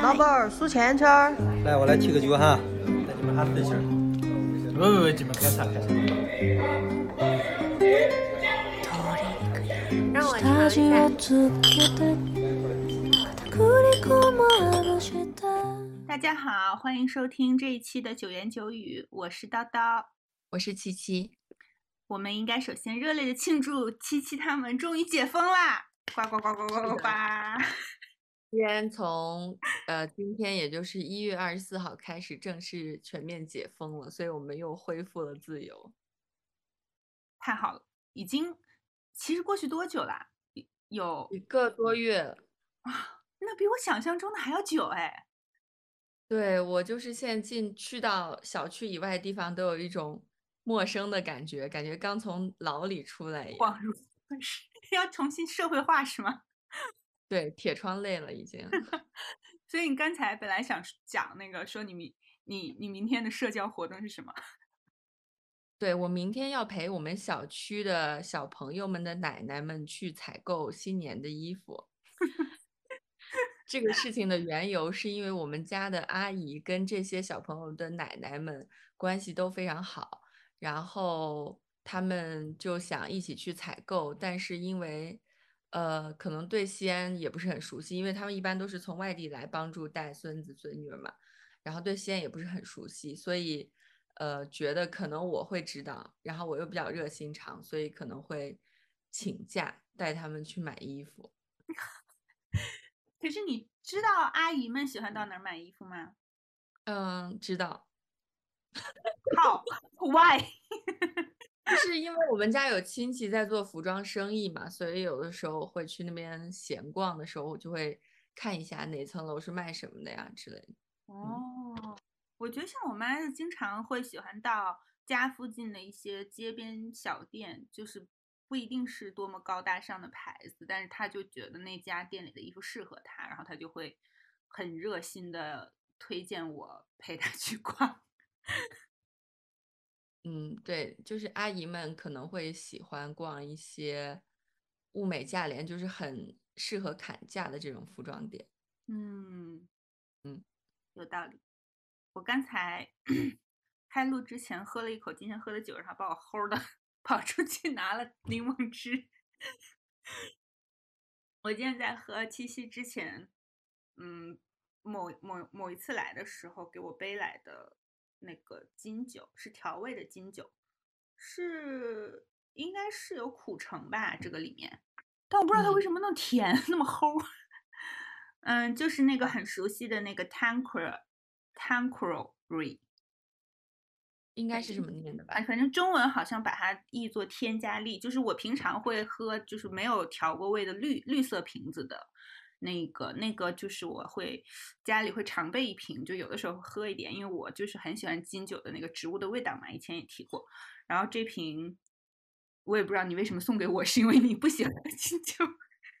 老板儿数钱圈儿。来，我来提个酒哈，带你们哈自信儿。不不不，你们开茶开茶。让我尝一下。大家好，欢迎收听这一期的九言九语，我是叨叨，我是七七。我们应该首先热烈的庆祝七七他们终于解封啦！呱呱呱呱呱呱呱！今天从呃今天也就是一月二十四号开始正式全面解封了，所以我们又恢复了自由。太好了，已经其实过去多久啦？有一个多月啊，那比我想象中的还要久哎。对我就是现在进去到小区以外的地方都有一种陌生的感觉，感觉刚从牢里出来一样。恍如 要重新社会化是吗？对，铁窗泪了已经。所以你刚才本来想讲那个，说你明你你明天的社交活动是什么？对我明天要陪我们小区的小朋友们的奶奶们去采购新年的衣服。这个事情的缘由是因为我们家的阿姨跟这些小朋友的奶奶们关系都非常好，然后他们就想一起去采购，但是因为。呃，可能对西安也不是很熟悉，因为他们一般都是从外地来帮助带孙子孙女嘛，然后对西安也不是很熟悉，所以呃，觉得可能我会知道，然后我又比较热心肠，所以可能会请假带他们去买衣服。可是你知道阿姨们喜欢到哪儿买衣服吗？嗯，知道。好，Why？就是因为我们家有亲戚在做服装生意嘛，所以有的时候会去那边闲逛的时候，我就会看一下哪层楼是卖什么的呀之类的。哦，我觉得像我妈就经常会喜欢到家附近的一些街边小店，就是不一定是多么高大上的牌子，但是她就觉得那家店里的衣服适合她，然后她就会很热心的推荐我陪她去逛。嗯，对，就是阿姨们可能会喜欢逛一些物美价廉，就是很适合砍价的这种服装店。嗯嗯，有道理。我刚才 开录之前喝了一口今天喝的酒，然后把我齁的 跑出去拿了柠檬汁。我今天在喝七夕之前，嗯，某某某一次来的时候给我背来的。那个金酒是调味的金酒，是应该是有苦橙吧？这个里面，但我不知道它为什么那么甜，那么齁。嗯，就是那个很熟悉的那个 Tanqueray，Tanqueray，应该是这么 念的吧？反正中文好像把它译作添加力，就是我平常会喝，就是没有调过味的绿绿色瓶子的。那个那个就是我会家里会常备一瓶，就有的时候喝一点，因为我就是很喜欢金酒的那个植物的味道嘛，以前也提过。然后这瓶我也不知道你为什么送给我，是因为你不喜欢金酒。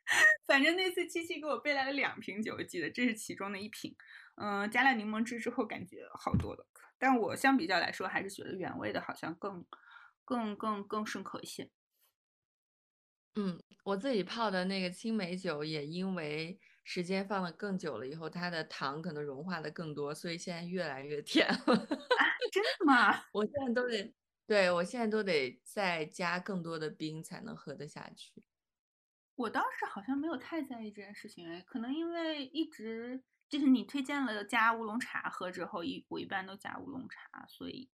反正那次七七给我备来了两瓶酒，我记得这是其中的一瓶。嗯，加了柠檬汁之后感觉好多了，但我相比较来说还是觉得原味的好像更更更更顺口一些。嗯，我自己泡的那个青梅酒也因为时间放的更久了，以后它的糖可能融化的更多，所以现在越来越甜了。真的吗？我现在都得，对我现在都得再加更多的冰才能喝得下去。我当时好像没有太在意这件事情，哎，可能因为一直就是你推荐了加乌龙茶喝之后，一我一般都加乌龙茶，所以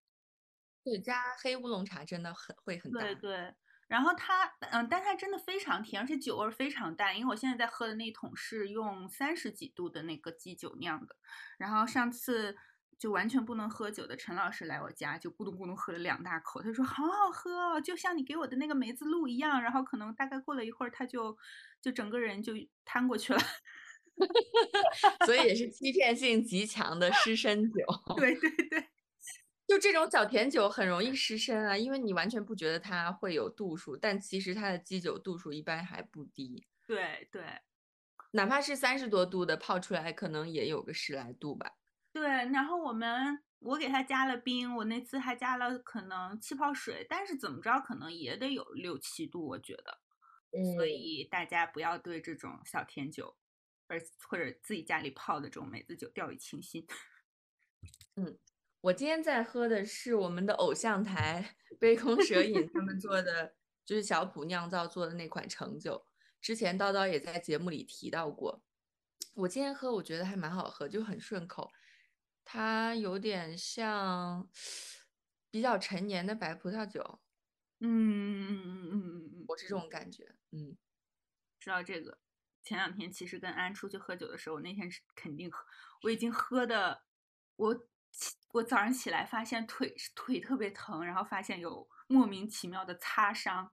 对加黑乌龙茶真的很会很对对。然后它，嗯，但它真的非常甜，而且酒味非常淡。因为我现在在喝的那桶是用三十几度的那个基酒酿的。然后上次就完全不能喝酒的陈老师来我家，就咕咚咕咚喝了两大口，他说好好喝，哦就像你给我的那个梅子露一样。然后可能大概过了一会儿，他就就整个人就瘫过去了。所以也是欺骗性极强的湿身酒。对对对。就这种小甜酒很容易失身啊，因为你完全不觉得它会有度数，但其实它的基酒度数一般还不低。对对，哪怕是三十多度的泡出来，可能也有个十来度吧。对，然后我们我给它加了冰，我那次还加了可能气泡水，但是怎么着可能也得有六七度，我觉得。嗯。所以大家不要对这种小甜酒而或者自己家里泡的这种梅子酒，掉以轻心。嗯，我今天在喝的是我们的偶像台杯空蛇饮他们做的，就是小普酿造做的那款橙酒。之前叨叨也在节目里提到过，我今天喝我觉得还蛮好喝，就很顺口。它有点像比较陈年的白葡萄酒。嗯嗯嗯嗯嗯嗯，我是这种感觉。嗯，知道这个。前两天其实跟安出去喝酒的时候，那天是肯定喝，我已经喝的，我我早上起来发现腿腿特别疼，然后发现有莫名其妙的擦伤，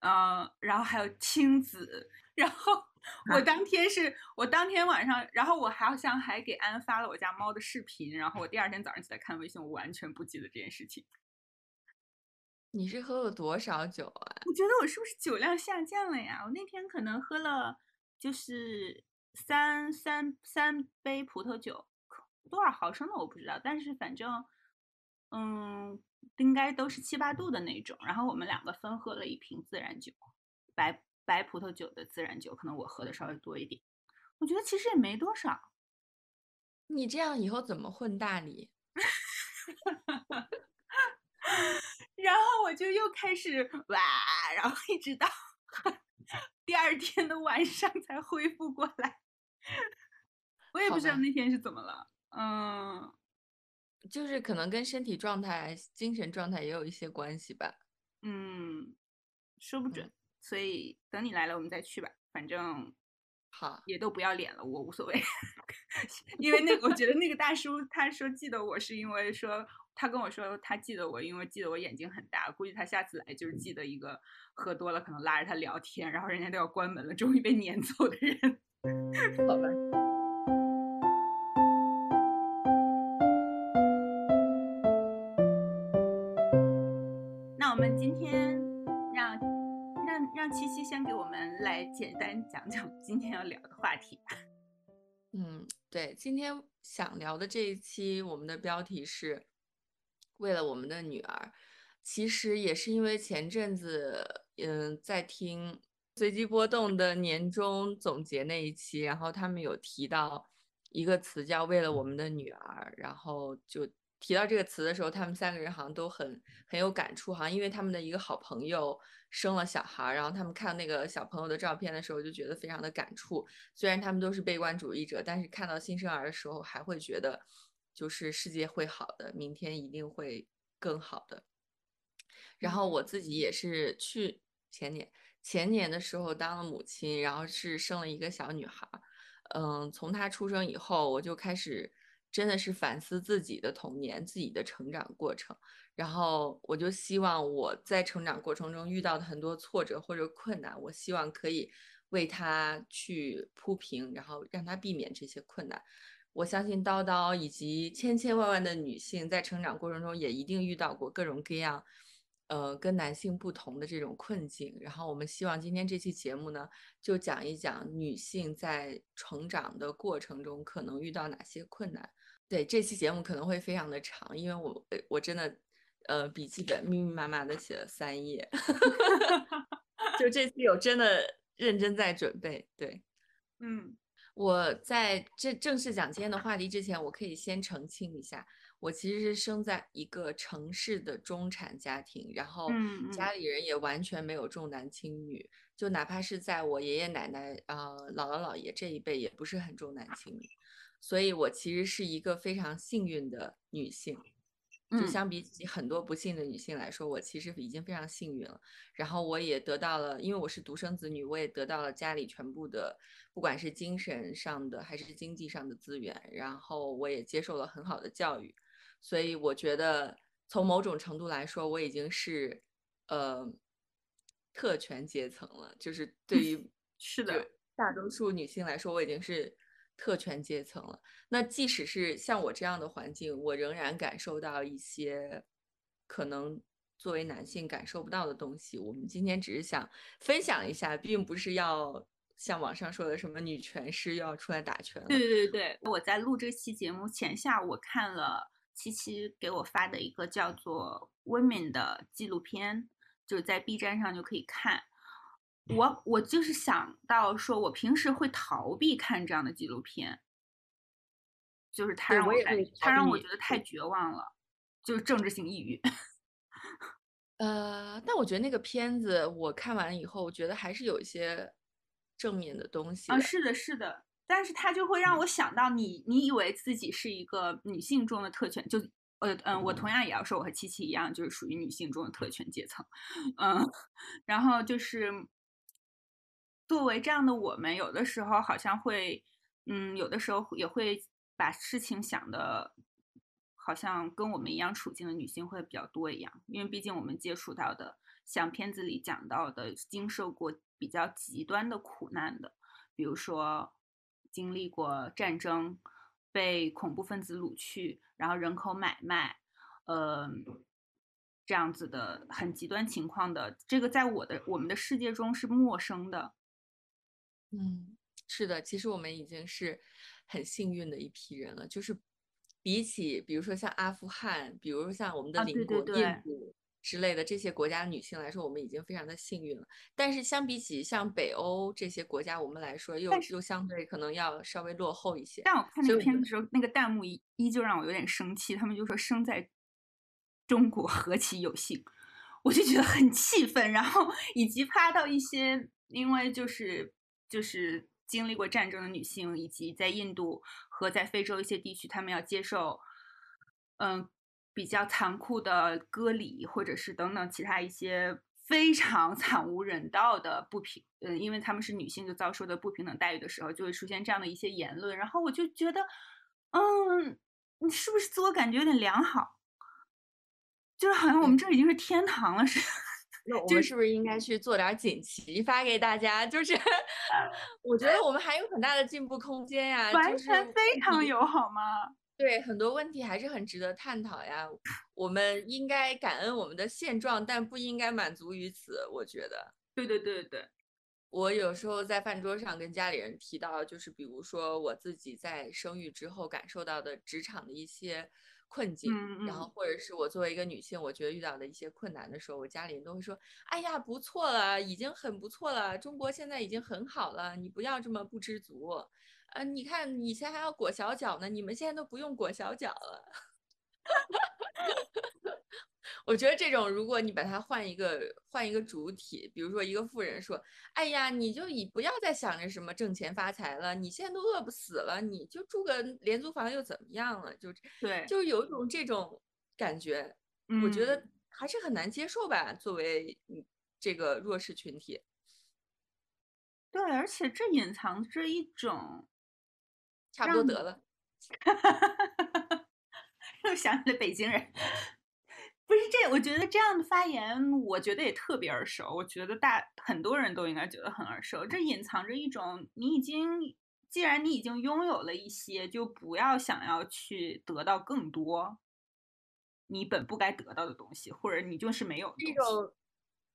嗯，然后还有青紫，然后 我当天是我当天晚上，然后我好像还给安发了我家猫的视频，然后我第二天早上起来看微信，我完全不记得这件事情。你是喝了多少酒啊？我觉得我是不是酒量下降了呀？我那天可能喝了。就是三三三杯葡萄酒，多少毫升的我不知道，但是反正，嗯，应该都是七八度的那种。然后我们两个分喝了一瓶自然酒，白白葡萄酒的自然酒，可能我喝的稍微多一点。我觉得其实也没多少。你这样以后怎么混大理？然后我就又开始哇，然后一直到。第二天的晚上才恢复过来，我也不知道那天是怎么了。嗯，就是可能跟身体状态、精神状态也有一些关系吧。嗯，说不准。所以等你来了，我们再去吧。反正好，也都不要脸了，我无所谓。因为那我觉得那个大叔他说记得我是因为说。他跟我说，他记得我，因为记得我眼睛很大，估计他下次来就是记得一个喝多了可能拉着他聊天，然后人家都要关门了，终于被撵走的人。好吧。来简单讲讲今天要聊的话题吧。嗯，对，今天想聊的这一期，我们的标题是。为了我们的女儿，其实也是因为前阵子，嗯，在听随机波动的年终总结那一期，然后他们有提到一个词叫“为了我们的女儿”，然后就提到这个词的时候，他们三个人好像都很很有感触，好像因为他们的一个好朋友生了小孩，然后他们看那个小朋友的照片的时候，就觉得非常的感触。虽然他们都是悲观主义者，但是看到新生儿的时候，还会觉得。就是世界会好的，明天一定会更好的。然后我自己也是去前年前年的时候当了母亲，然后是生了一个小女孩。嗯，从她出生以后，我就开始真的是反思自己的童年、自己的成长过程。然后我就希望我在成长过程中遇到的很多挫折或者困难，我希望可以为她去铺平，然后让她避免这些困难。我相信叨叨以及千千万万的女性在成长过程中也一定遇到过各种各样，呃，跟男性不同的这种困境。然后我们希望今天这期节目呢，就讲一讲女性在成长的过程中可能遇到哪些困难。对，这期节目可能会非常的长，因为我我真的，呃，笔记本密密麻麻的写了三页，就这次有真的认真在准备。对，嗯。我在这正式讲今天的话题之前，我可以先澄清一下，我其实是生在一个城市的中产家庭，然后家里人也完全没有重男轻女，就哪怕是在我爷爷奶奶、呃姥姥姥爷这一辈，也不是很重男轻女，所以我其实是一个非常幸运的女性。就相比起很多不幸的女性来说，我其实已经非常幸运了。然后我也得到了，因为我是独生子女，我也得到了家里全部的，不管是精神上的还是经济上的资源。然后我也接受了很好的教育，所以我觉得从某种程度来说，我已经是呃特权阶层了。就是对 于是的大多数女性来说，我已经是。特权阶层了。那即使是像我这样的环境，我仍然感受到一些可能作为男性感受不到的东西。我们今天只是想分享一下，并不是要像网上说的什么女权师又要出来打拳了。对对对，我在录这期节目前下午看了七七给我发的一个叫做《Women》的纪录片，就是在 B 站上就可以看。我我就是想到说，我平时会逃避看这样的纪录片，就是他让我感，他让我觉得太。绝望了，就是政治性抑郁。呃，但我觉得那个片子我看完以后，我觉得还是有一些正面的东西。啊，是的，是的，但是它就会让我想到你，你以为自己是一个女性中的特权，就呃嗯，我同样也要说，我和七七一样，就是属于女性中的特权阶层，嗯，然后就是作为这样的我们，有的时候好像会，嗯，有的时候也会把事情想的。好像跟我们一样处境的女性会比较多一样，因为毕竟我们接触到的，像片子里讲到的，经受过比较极端的苦难的，比如说经历过战争，被恐怖分子掳去，然后人口买卖，呃，这样子的很极端情况的，这个在我的我们的世界中是陌生的。嗯，是的，其实我们已经是很幸运的一批人了，就是。比起，比如说像阿富汗，比如说像我们的邻国印度之类的这些国家的女性来说，我们已经非常的幸运了。但是相比起像北欧这些国家，我们来说又又相对可能要稍微落后一些。但我看那个片子的时候，那个弹幕依依旧让我有点生气，他们就说生在中国何其有幸，我就觉得很气愤。然后以及拍到一些，因为就是就是。经历过战争的女性，以及在印度和在非洲一些地区，她们要接受，嗯，比较残酷的割礼，或者是等等其他一些非常 惨无人道的不平，嗯，因为她们是女性就遭受的不平等待遇的时候，就会出现这样的一些言论。然后我就觉得，嗯，你是不是自我感觉有点良好？就是好像我们这已经是天堂了似的。那我们是不是应该去做点锦旗发给大家？就是 我觉得我们还有很大的进步空间呀，完全非常友，好吗？对，很多问题还是很值得探讨呀。我们应该感恩我们的现状，但不应该满足于此。我觉得，对对对对，我有时候在饭桌上跟家里人提到，就是比如说我自己在生育之后感受到的职场的一些。困境，然后或者是我作为一个女性，我觉得遇到的一些困难的时候，我家里人都会说：“哎呀，不错了，已经很不错了，中国现在已经很好了，你不要这么不知足。”呃，你看以前还要裹小脚呢，你们现在都不用裹小脚了。我觉得这种，如果你把它换一个换一个主体，比如说一个富人说：“哎呀，你就以不要再想着什么挣钱发财了，你现在都饿不死了，你就住个廉租房又怎么样了？”就对，就是有一种这种感觉，我觉得还是很难接受吧，作为这个弱势群体。对，而且这隐藏着一种，差不多得了，又想起了北京人。不是这，我觉得这样的发言，我觉得也特别耳熟。我觉得大很多人都应该觉得很耳熟。这隐藏着一种，你已经，既然你已经拥有了一些，就不要想要去得到更多，你本不该得到的东西，或者你就是没有这种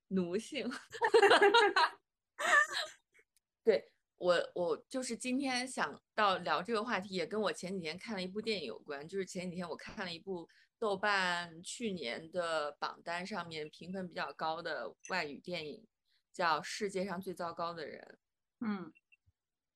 奴性。对我，我就是今天想到聊这个话题，也跟我前几天看了一部电影有关。就是前几天我看了一部。豆瓣去年的榜单上面评分比较高的外语电影叫《世界上最糟糕的人》，嗯，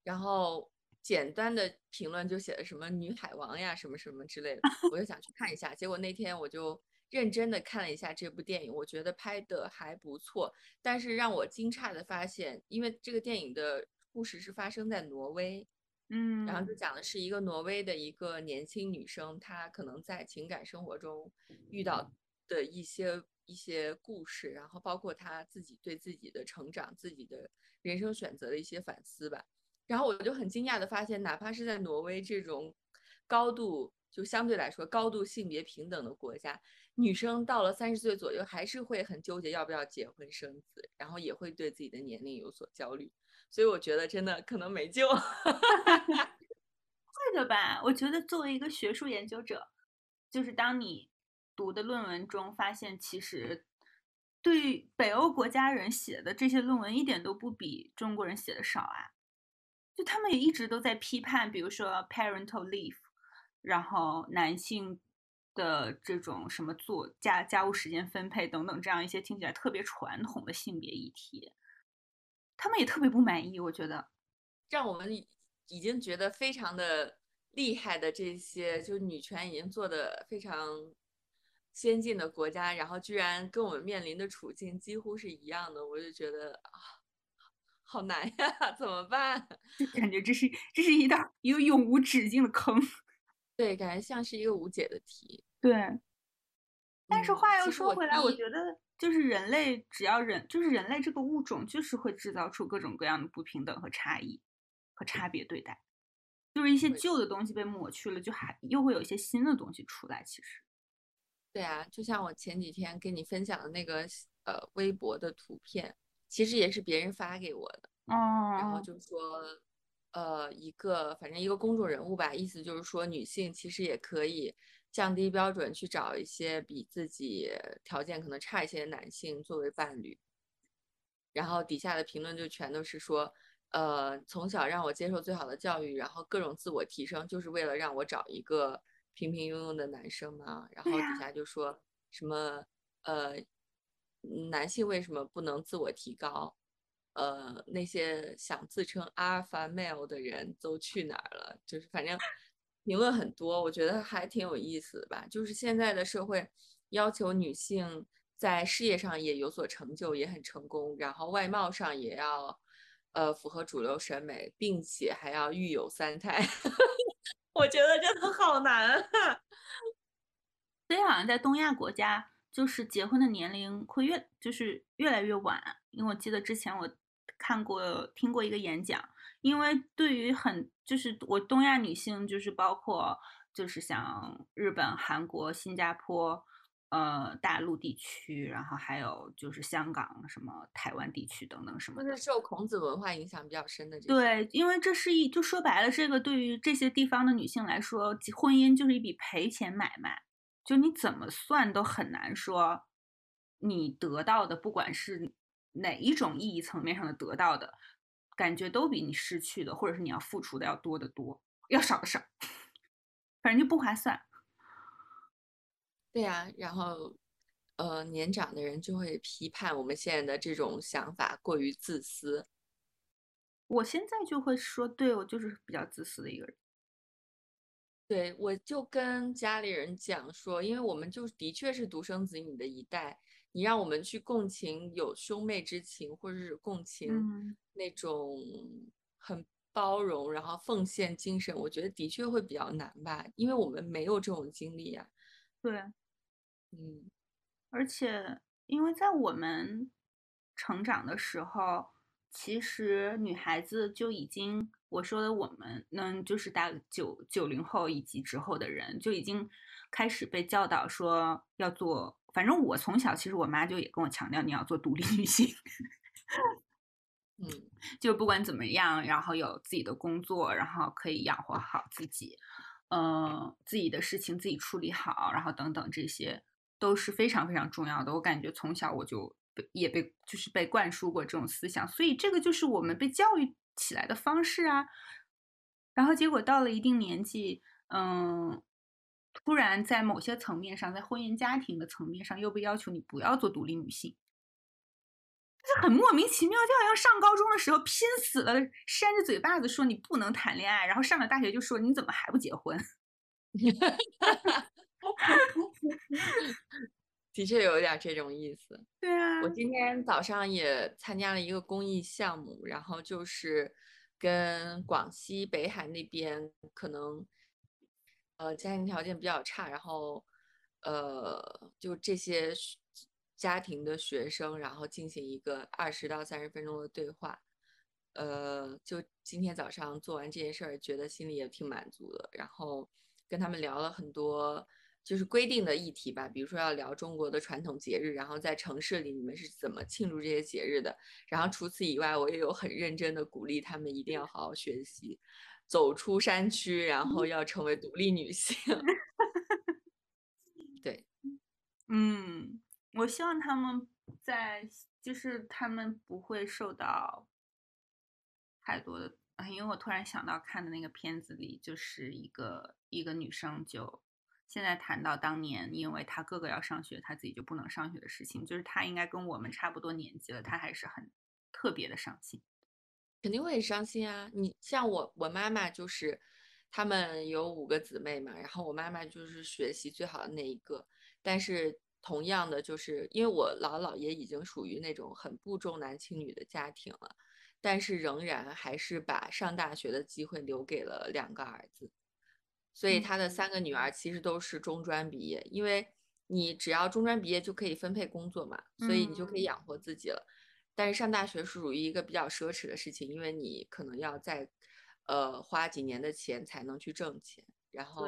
然后简单的评论就写的什么女海王呀什么什么之类的，我就想去看一下。结果那天我就认真的看了一下这部电影，我觉得拍的还不错。但是让我惊诧的发现，因为这个电影的故事是发生在挪威。嗯，然后就讲的是一个挪威的一个年轻女生，她可能在情感生活中遇到的一些一些故事，然后包括她自己对自己的成长、自己的人生选择的一些反思吧。然后我就很惊讶的发现，哪怕是在挪威这种高度就相对来说高度性别平等的国家，女生到了三十岁左右还是会很纠结要不要结婚生子，然后也会对自己的年龄有所焦虑。所以我觉得真的可能没救，会的吧？我觉得作为一个学术研究者，就是当你读的论文中发现，其实对北欧国家人写的这些论文一点都不比中国人写的少啊。就他们也一直都在批判，比如说 parental leave，然后男性的这种什么做家家务时间分配等等这样一些听起来特别传统的性别议题。他们也特别不满意，我觉得。让我们已经觉得非常的厉害的这些，就是女权已经做的非常先进的国家，然后居然跟我们面临的处境几乎是一样的，我就觉得啊，好难呀，怎么办？就感觉这是这是一道一个永无止境的坑。对，感觉像是一个无解的题。对。但是话又说回来，我觉得就是人类只要人就是人类这个物种，就是会制造出各种各样的不平等和差异。和差别对待，就是一些旧的东西被抹去了，就还又会有一些新的东西出来。其实，对啊，就像我前几天跟你分享的那个呃微博的图片，其实也是别人发给我的。哦。然后就说，呃，一个反正一个公众人物吧，意思就是说女性其实也可以降低标准，去找一些比自己条件可能差一些的男性作为伴侣。然后底下的评论就全都是说。呃，从小让我接受最好的教育，然后各种自我提升，就是为了让我找一个平平庸庸的男生嘛？然后底下就说什么呃，男性为什么不能自我提高？呃，那些想自称阿尔法 male 的人都去哪儿了？就是反正评论很多，我觉得还挺有意思的吧。就是现在的社会要求女性在事业上也有所成就，也很成功，然后外貌上也要。呃，符合主流审美，并且还要育有三胎，我觉得真的好难啊！所以好像在东亚国家，就是结婚的年龄会越就是越来越晚。因为我记得之前我看过听过一个演讲，因为对于很就是我东亚女性，就是包括就是像日本、韩国、新加坡。呃，大陆地区，然后还有就是香港、什么台湾地区等等什么，就是受孔子文化影响比较深的。对，因为这是一就说白了，这个对于这些地方的女性来说，婚姻就是一笔赔钱买卖，就你怎么算都很难说，你得到的不管是哪一种意义层面上的得到的感觉，都比你失去的或者是你要付出的要多得多，要少的少，反正就不划算。对呀，然后，呃，年长的人就会批判我们现在的这种想法过于自私。我现在就会说，对我就是比较自私的一个人。对，我就跟家里人讲说，因为我们就的确是独生子女的一代，你让我们去共情有兄妹之情，或者是共情那种很包容然后奉献精神，我觉得的确会比较难吧，因为我们没有这种经历呀。对。嗯，而且因为在我们成长的时候，其实女孩子就已经我说的我们，嗯，就是大九九零后以及之后的人就已经开始被教导说要做。反正我从小其实我妈就也跟我强调你要做独立女性，嗯，就不管怎么样，然后有自己的工作，然后可以养活好自己，嗯，自己的事情自己处理好，然后等等这些。都是非常非常重要的。我感觉从小我就被也被就是被灌输过这种思想，所以这个就是我们被教育起来的方式啊。然后结果到了一定年纪，嗯，突然在某些层面上，在婚姻家庭的层面上，又被要求你不要做独立女性，就很莫名其妙。就好像上高中的时候拼死了扇着嘴巴子说你不能谈恋爱，然后上了大学就说你怎么还不结婚？的确有点这种意思。对啊，我今天早上也参加了一个公益项目，然后就是跟广西北海那边可能呃家庭条件比较差，然后呃就这些家庭的学生，然后进行一个二十到三十分钟的对话。呃，就今天早上做完这件事儿，觉得心里也挺满足的。然后跟他们聊了很多。就是规定的议题吧，比如说要聊中国的传统节日，然后在城市里你们是怎么庆祝这些节日的。然后除此以外，我也有很认真的鼓励他们一定要好好学习，走出山区，然后要成为独立女性。对，嗯，我希望他们在，就是他们不会受到太多的，因为我突然想到看的那个片子里，就是一个一个女生就。现在谈到当年，因为他哥哥要上学，他自己就不能上学的事情，就是他应该跟我们差不多年纪了，他还是很特别的伤心。肯定会很伤心啊！你像我，我妈妈就是，她们有五个姊妹嘛，然后我妈妈就是学习最好的那一个。但是同样的，就是因为我姥姥爷已经属于那种很不重男轻女的家庭了，但是仍然还是把上大学的机会留给了两个儿子。所以他的三个女儿其实都是中专毕业，因为你只要中专毕业就可以分配工作嘛，所以你就可以养活自己了。但是上大学是属于一个比较奢侈的事情，因为你可能要在，呃，花几年的钱才能去挣钱。然后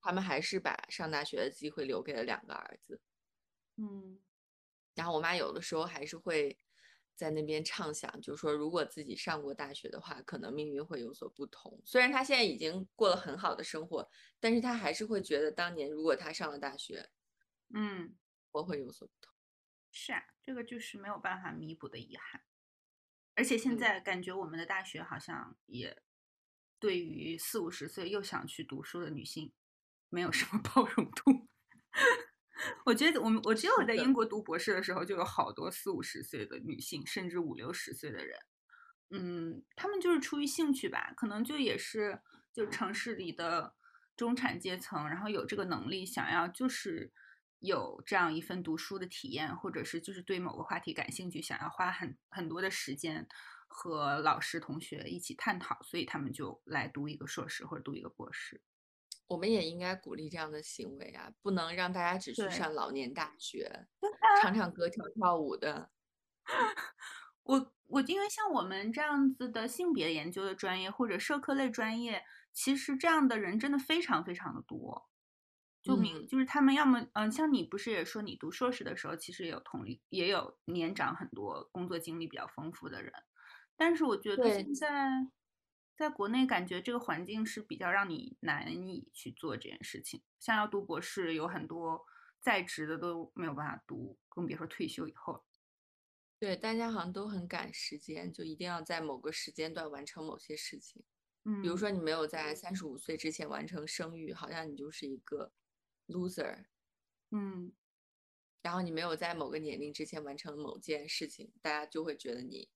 他们还是把上大学的机会留给了两个儿子。嗯，然后我妈有的时候还是会在那边畅想，就是说如果自己上过大学的话，可能命运会有所不同。虽然她现在已经过了很好的生活，但是她还是会觉得当年如果她上了大学，嗯，我会有所不同。是啊，这个就是没有办法弥补的遗憾。而且现在感觉我们的大学好像也对于四五十岁又想去读书的女性没有什么 包容度。我觉得我们我只有在英国读博士的时候，就有好多四五十岁的女性，甚至五六十岁的人。嗯，他们就是出于兴趣吧，可能就也是就城市里的中产阶层，然后有这个能力想要就是。有这样一份读书的体验，或者是就是对某个话题感兴趣，想要花很很多的时间和老师同学一起探讨，所以他们就来读一个硕士或者读一个博士。我们也应该鼓励这样的行为啊，不能让大家只去上老年大学，唱唱歌、跳跳舞的。我我因为像我们这样子的性别研究的专业或者社科类专业，其实这样的人真的非常非常的多。就明就是他们要么嗯，像你不是也说你读硕士的时候，其实也有同龄也有年长很多工作经历比较丰富的人，但是我觉得现在在国内感觉这个环境是比较让你难以去做这件事情。像要读博士，有很多在职的都没有办法读，更别说退休以后。对，大家好像都很赶时间，就一定要在某个时间段完成某些事情。嗯，比如说你没有在三十五岁之前完成生育，好像你就是一个。loser，嗯，然后你没有在某个年龄之前完成某件事情，大家就会觉得你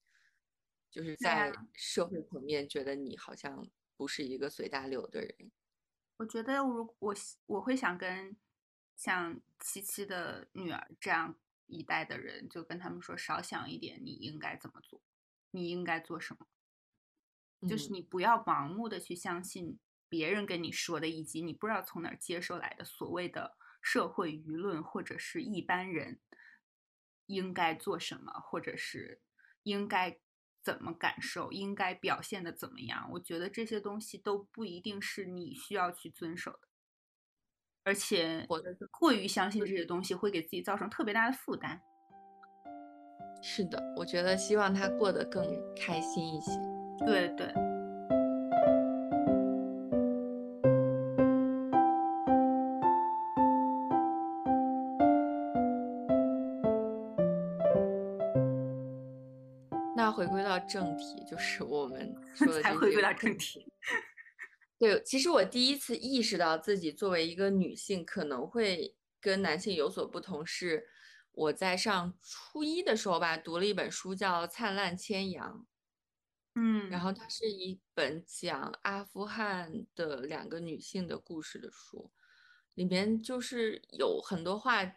就是在社会层面觉得你好像不是一个随大流的人。我觉得，如我我会想跟像七七的女儿这样一代的人，就跟他们说，少想一点，你应该怎么做，你应该做什么，就是你不要盲目的去相信。别人跟你说的，以及你不知道从哪儿接收来的所谓的社会舆论，或者是一般人应该做什么，或者是应该怎么感受，应该表现的怎么样？我觉得这些东西都不一定是你需要去遵守的，而且过于相信这些东西会给自己造成特别大的负担。是的，我觉得希望他过得更开心一些。对对。就是我们 说的才回归到正题。对，其实我第一次意识到自己作为一个女性可能会跟男性有所不同，是我在上初一的时候吧，读了一本书叫《灿烂千阳》。嗯，然后它是一本讲阿富汗的两个女性的故事的书，里面就是有很多话。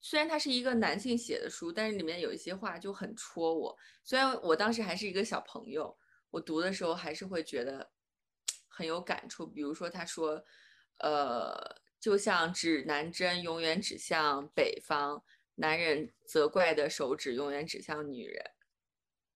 虽然它是一个男性写的书，但是里面有一些话就很戳我。虽然我当时还是一个小朋友，我读的时候还是会觉得很有感触。比如说，他说：“呃，就像指南针永远指向北方，男人责怪的手指永远指向女人。”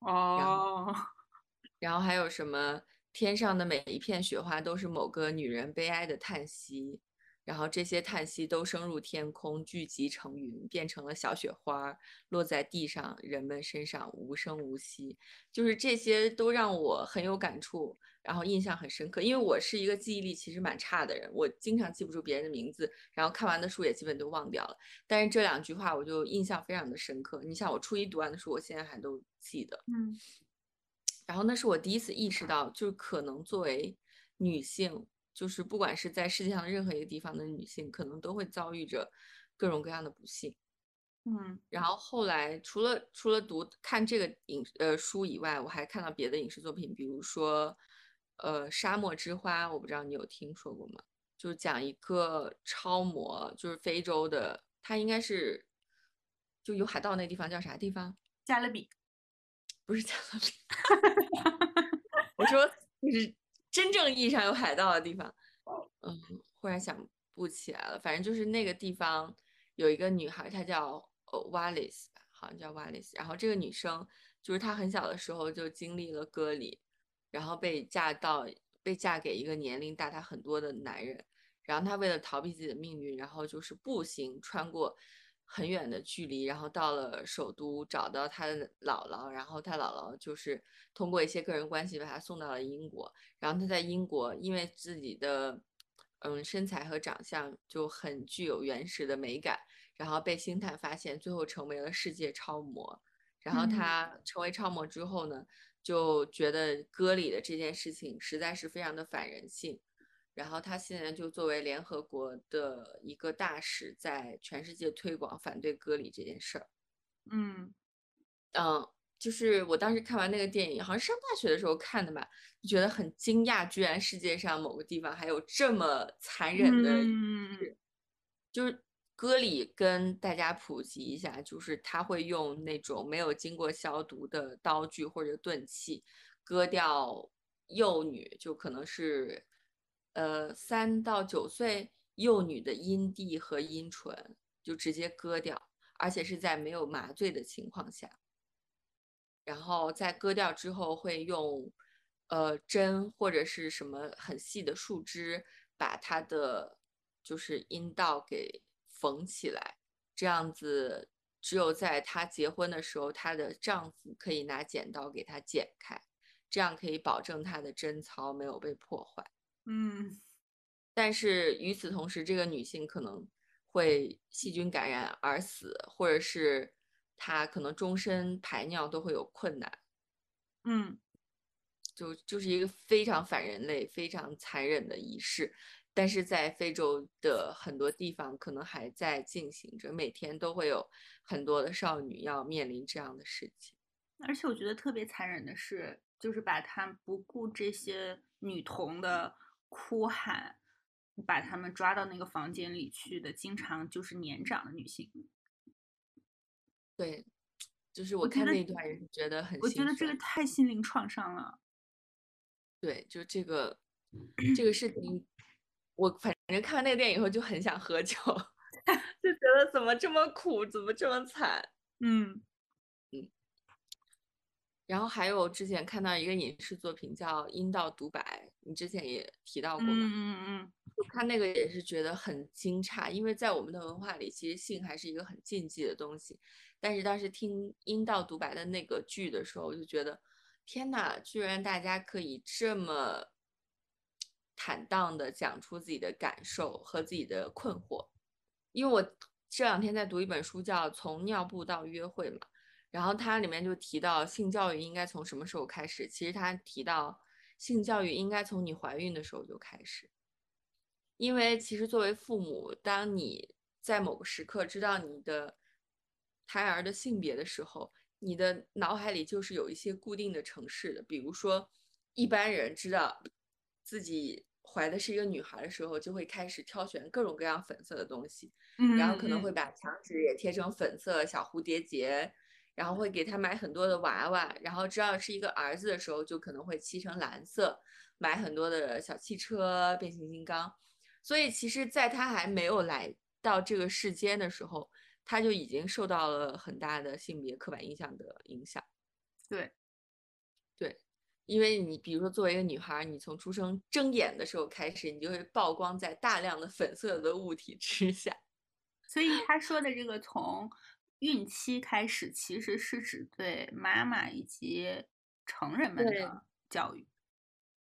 哦，然后还有什么？天上的每一片雪花都是某个女人悲哀的叹息。然后这些叹息都升入天空，聚集成云，变成了小雪花，落在地上，人们身上，无声无息。就是这些都让我很有感触，然后印象很深刻。因为我是一个记忆力其实蛮差的人，我经常记不住别人的名字，然后看完的书也基本都忘掉了。但是这两句话我就印象非常的深刻。你像我初一读完的书，我现在还都记得。嗯。然后那是我第一次意识到，就是可能作为女性。就是不管是在世界上任何一个地方的女性，可能都会遭遇着各种各样的不幸。嗯然后后来除了除了读看这个影呃书以外，我还看到别的影视作品，比如说呃《沙漠之花》，我不知道你有听说过吗？就是讲一个超模，就是非洲的，它应该是就有海盗那地方叫啥地方？加勒比，不是加勒比，我说就是真正意义上有海盗的地方。嗯，忽然想不起来了，反正就是那个地方有一个女孩，她叫呃 Wallace，好像叫 Wallace。然后这个女生就是她很小的时候就经历了割礼，然后被嫁到被嫁给一个年龄大她很多的男人。然后她为了逃避自己的命运，然后就是步行穿过很远的距离，然后到了首都找到他的姥姥，然后他姥姥就是通过一些个人关系把他送到了英国。然后他在英国因为自己的嗯身材和长相就很具有原始的美感，然后被星探发现，最后成为了世界超模。然后他成为超模之后呢，就觉得歌里的这件事情实在是非常的反人性。然后他现在就作为联合国的一个大使，在全世界推广反对割礼这件事儿。嗯嗯，就是我当时看完那个电影，好像上大学的时候看的吧，就觉得很惊讶，居然世界上某个地方还有这么残忍的。就是割礼跟大家普及一下，就是他会用那种没有经过消毒的刀具或者钝器割掉幼女，就可能是呃三到九岁幼女的阴蒂和阴唇，就直接割掉，而且是在没有麻醉的情况下。然后在割掉之后，会用呃针或者是什么很细的树枝，把它的就是阴道给缝起来，这样子只有在她结婚的时候，她的丈夫可以拿剪刀给她剪开，这样可以保证她的贞操没有被破坏。嗯但是与此同时，这个女性可能会细菌感染而死，或者是她可能终身排尿都会有困难。嗯就就是一个非常反人类、非常残忍的仪式，但是在非洲的很多地方可能还在进行着，每天都会有很多的少女要面临这样的事情。而且我觉得特别残忍的是，就是把她不顾这些女童的哭喊，把他们抓到那个房间里去的，经常就是年长的女性。对，就是我看那一段也是觉得很我觉。得这个太心灵创伤了。对，就这个这个事情，我反正看完那个电影以后就很想喝酒，就觉得怎么这么苦，怎么这么惨。嗯然后还有之前看到一个影视作品叫《阴道独白》，你之前也提到过嗯嘛？嗯嗯我看那个也是觉得很惊诧，因为在我们的文化里，其实性还是一个很禁忌的东西。但是当时听阴道独白的那个剧的时候，我就觉得天呐，居然大家可以这么坦荡的讲出自己的感受和自己的困惑。因为我这两天在读一本书，叫《从尿布到约会》嘛，然后它里面就提到性教育应该从什么时候开始？其实它提到性教育应该从你怀孕的时候就开始。因为其实作为父母，当你在某个时刻知道你的胎儿的性别的时候，你的脑海里就是有一些固定的城市的。比如说，一般人知道自己怀的是一个女孩的时候，就会开始挑选各种各样粉色的东西，嗯，然后可能嗯会把墙纸也贴成粉色小蝴蝶结，然后会给他买很多的娃娃，然后知道是一个儿子的时候，就可能会漆成蓝色，买很多的小汽车、变形金刚。所以其实，在他还没有来到这个世间的时候，他就已经受到了很大的性别刻板印象的影响。对，对，因为你比如说作为一个女孩儿，你从出生睁眼的时候开始，你就会曝光在大量的粉色的物体之下。所以他说的这个从孕期开始，其实是指对妈妈以及成人们的教育。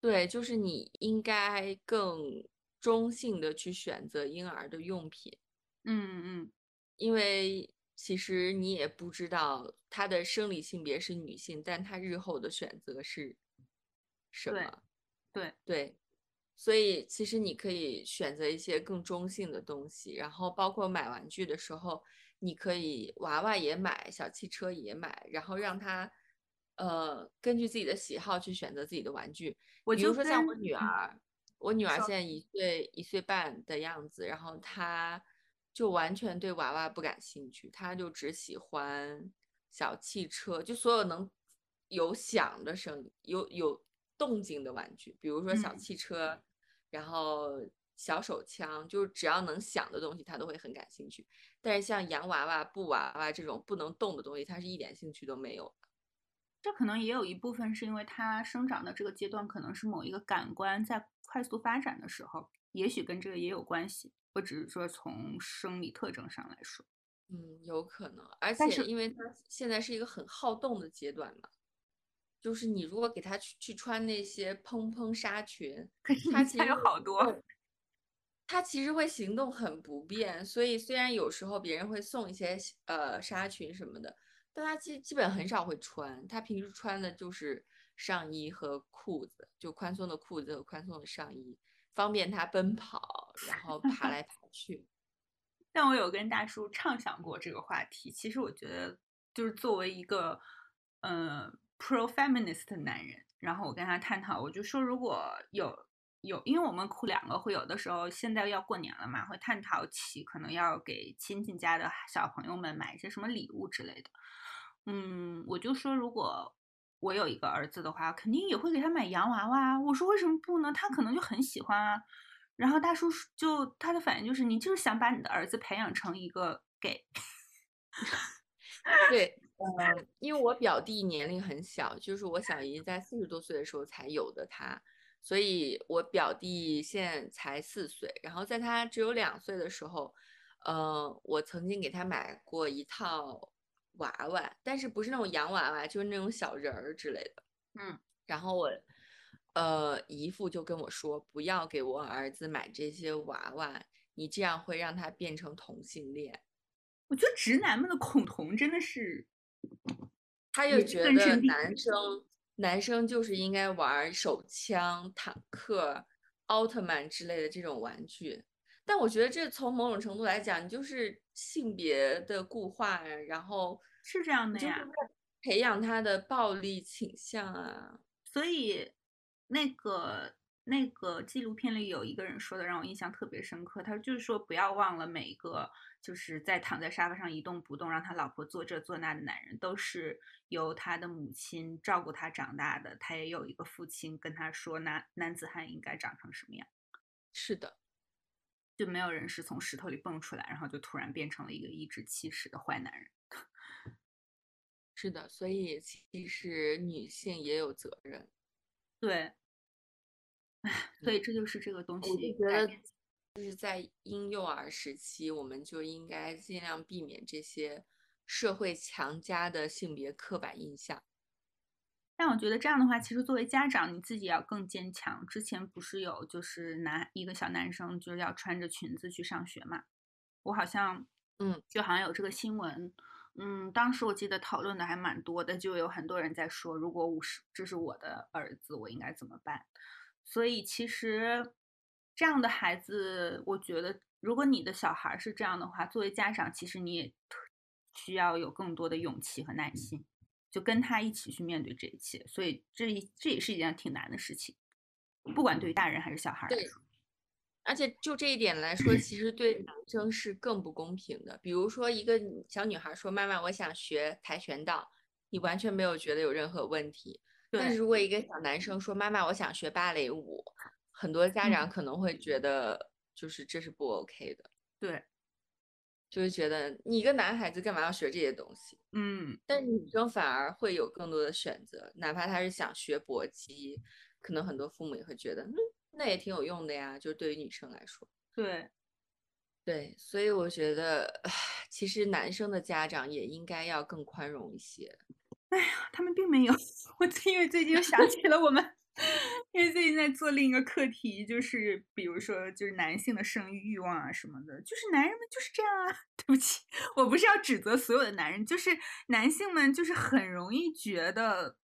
对，就是你应该更中性的去选择婴儿的用品，嗯嗯因为其实你也不知道他的生理性别是女性，但他日后的选择是什对么？对，对，所以其实你可以选择一些更中性的东西，然后包括买玩具的时候，你可以娃娃也买，小汽车也买，然后让他呃根据自己的喜好去选择自己的玩具。我比如说像我女嗯儿，我女儿现在一岁一岁半的样子，然后她就完全对娃娃不感兴趣，她就只喜欢小汽车，就所有能有响的声音、有有动静的玩具，比如说小嗯汽车，然后小手枪，就是只要能响的东西，他都会很感兴趣。但是像洋娃娃、布娃娃这种不能动的东西，他是一点兴趣都没有的。这可能也有一部分是因为他生长的这个阶段可能是某一个感官在快速发展的时候，也许跟这个也有关系。我只是说从生理特征上来说，嗯，有可能，而且因为他现在是一个很好动的阶段嘛，就是你如果给他去去穿那些蓬蓬纱裙，可是他其实有好多，动他其实会行动很不便，所以虽然有时候别人会送一些呃纱裙什么的，但他基基本很少会穿，他平时穿的就是上衣和裤子，就宽松的裤子和宽松的上衣，方便他奔跑，然后爬来爬 去。但我有跟大叔畅想过这个话题。其实我觉得，就是作为一个呃 pro feminist 的男人，然后我跟他探讨，我就说如果有有，因为我们两个会有的时候，现在要过年了嘛，会探讨起可能要给亲戚家的小朋友们买一些什么礼物之类的。嗯，我就说如果。我有一个儿子的话，肯定也会给他买洋娃娃啊。我说为什么不呢？他可能就很喜欢啊。然后大叔就他的反应就是，你就是想把你的儿子培养成一个 gay。对，呃，因为我表弟年龄很小，就是我小姨在四十多岁的时候才有的他，所以我表弟现在才四岁。然后在他只有两岁的时候，呃，我曾经给他买过一套娃娃，但是不是那种洋娃娃，就是那种小人儿之类的。嗯，然后我，呃，姨父就跟我说，不要给我儿子买这些娃娃，你这样会让他变成同性恋。我觉得直男们的恐同真的是，他就觉得男生男生就是应该玩手枪、坦克、奥特曼之类的这种玩具，但我觉得这从某种程度来讲，你就是性别的固化呀，然后是这样的呀培养他的暴力倾向啊。所以那个那个纪录片里有一个人说的让我印象特别深刻，他就是说不要忘了每一个就是在躺在沙发上一动不动，让他老婆做这做那的男人，都是由他的母亲照顾他长大的，他也有一个父亲跟他说男男子汉应该长成什么样。是的，就没有人是从石头里蹦出来，然后就突然变成了一个颐指气使的坏男人。是的，所以其实女性也有责任。对，唉，所以这就是这个东西我就西觉得就是在婴幼儿时期，我们就应该尽量避免这些社会强加的性别刻板印象。但我觉得这样的话，其实作为家长，你自己要更坚强。之前不是有就是男一个小男生就是要穿着裙子去上学嘛？我好像，嗯，就好像有这个新闻，嗯，当时我记得讨论的还蛮多的，就有很多人在说，如果我是这是我的儿子，我应该怎么办？所以其实这样的孩子，我觉得如果你的小孩是这样的话，作为家长，其实你也需要有更多的勇气和耐心。就跟他一起去面对这一切，所以这一这也是一件挺难的事情，不管对于大人还是小孩来对说。而且就这一点来说，其实对男生是更不公平的。比如说，一个小女孩说：“妈妈，我想学跆拳道。”你完全没有觉得有任何问题。但是，如果一个小男生说：“妈妈，我想学芭蕾舞。”很多家长嗯，可能会觉得，就是这是不 OK 的，对，就是觉得你一个男孩子干嘛要学这些东西？嗯，但是女生反而会有更多的选择，哪怕她是想学搏击，可能很多父母也会觉得，嗯，那也挺有用的呀。就是对于女生来说，对，对，所以我觉得，其实男生的家长也应该要更宽容一些。哎呀他们并没有。我因为最近又想起了我们，因为最近在做另一个课题，就是比如说就是男性的生育欲望啊什么的，就是男人们就是这样啊。对不起，我不是要指责所有的男人，就是男性们就是很容易觉得，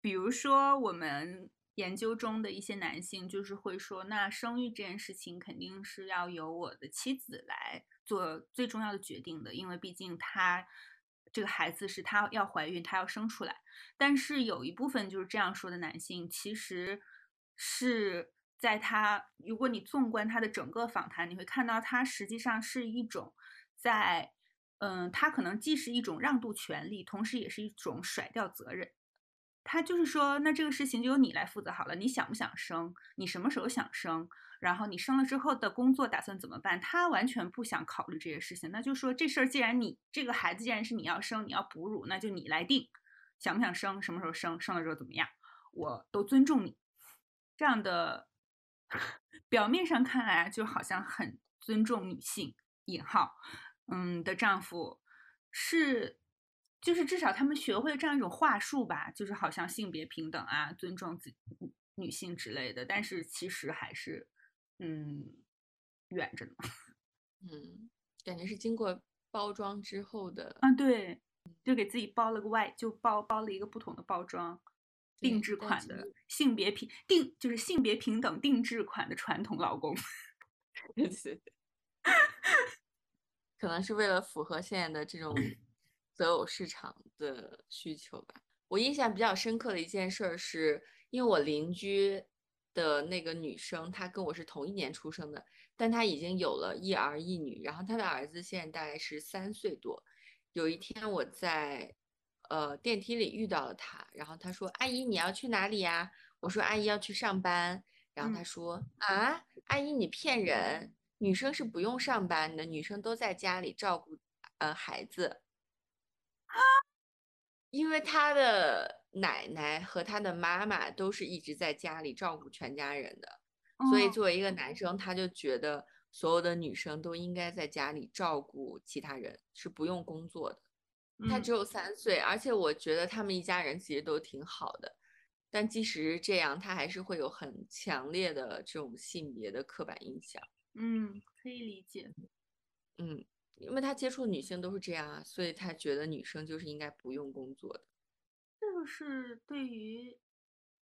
比如说我们研究中的一些男性，就是会说，那生育这件事情肯定是要由我的妻子来做最重要的决定的，因为毕竟他这个孩子是他要怀孕，他要生出来。但是有一部分就是这样说的男性，其实是在他，如果你纵观他的整个访谈，你会看到他实际上是一种在，嗯，他可能既是一种让渡权利，同时也是一种甩掉责任。他就是说，那这个事情就由你来负责好了。你想不想生？你什么时候想生？然后你生了之后的工作打算怎么办？他完全不想考虑这些事情。那就说这事儿，既然你这个孩子既然是你要生，你要哺乳，那就你来定，想不想生？什么时候生？生了之后怎么样？我都尊重你。这样的表面上看来就好像很尊重女性（引号）嗯的丈夫是。就是至少他们学会这样一种话术吧，就是好像性别平等啊，尊重自女性之类的，但是其实还是，嗯，远着呢。嗯，感觉是经过包装之后的。啊，对，就给自己包了个外，就包包了一个不同的包装，定制款的性别平定，就是性别平等定制款的传统老公。对对对，可能是为了符合现在的这种。择偶市场的需求吧。我印象比较深刻的一件事儿是，因为我邻居的那个女生，她跟我是同一年出生的，但她已经有了一儿一女，然后她的儿子现在大概是三岁多。有一天我在呃电梯里遇到了她，然后她说：“阿姨，你要去哪里呀？”我说：“阿姨要去上班。”然后她说：“啊，阿姨你骗人，女生是不用上班的，女生都在家里照顾呃孩子。”因为她的奶奶和他的妈妈都是一直在家里照顾全家人的，所以作为一个男生，他就觉得所有的女生都应该在家里照顾其他人，是不用工作的。他只有三岁，而且我觉得他们一家人其实都挺好的，但即使是这样，他还是会有很强烈的这种性别的刻板印象。嗯，可以理解。嗯。因为他接触的女性都是这样啊，所以他觉得女生就是应该不用工作的。这个是对于，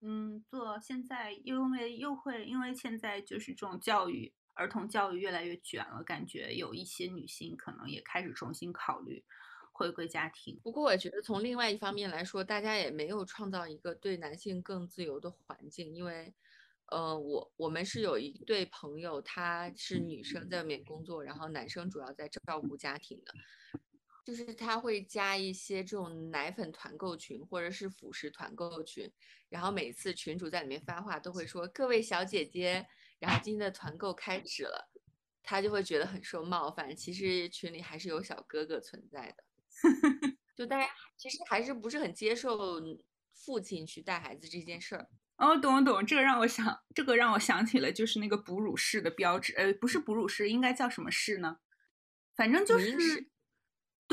嗯，做现在，因为又会因为现在就是这种教育，儿童教育越来越卷了，感觉有一些女性可能也开始重新考虑回归家庭。不过我觉得从另外一方面来说，大家也没有创造一个对男性更自由的环境，因为。呃，我我们是有一对朋友，她是女生在外面工作，然后男生主要在照顾家庭的，就是他会加一些这种奶粉团购群或者是辅食团购群，然后每次群主在里面发话都会说各位小姐姐，然后今天的团购开始了，他就会觉得很受冒犯。其实群里还是有小哥哥存在的，就大家其实还是不是很接受父亲去带孩子这件事儿。哦，懂懂，这个让我想，这个让我想起了，就是那个哺乳室的标志，呃，不是哺乳室，应该叫什么室呢？反正就是，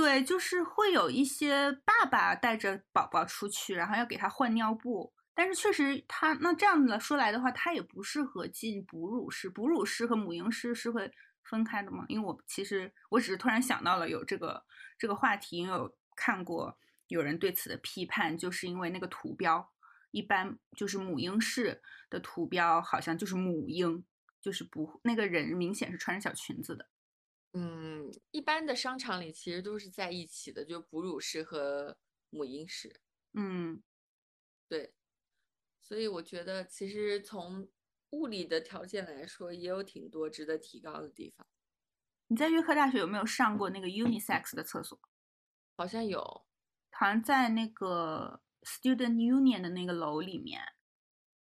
对，就是会有一些爸爸带着宝宝出去，然后要给他换尿布，但是确实他那这样子说来的话，他也不适合进哺乳室，哺乳室和母婴室是会分开的吗？因为我其实我只是突然想到了有这个这个话题，因为有看过有人对此的批判，就是因为那个图标。一般就是母婴室的图标，好像就是母婴，就是不那个人明显是穿着小裙子的。嗯，一般的商场里其实都是在一起的，就哺乳室和母婴室。嗯，对。所以我觉得其实从物理的条件来说，也有挺多值得提高的地方。你在约克大学有没有上过那个 unisex 的厕所？好像有，好像在那个。Student Union 的那个楼里面，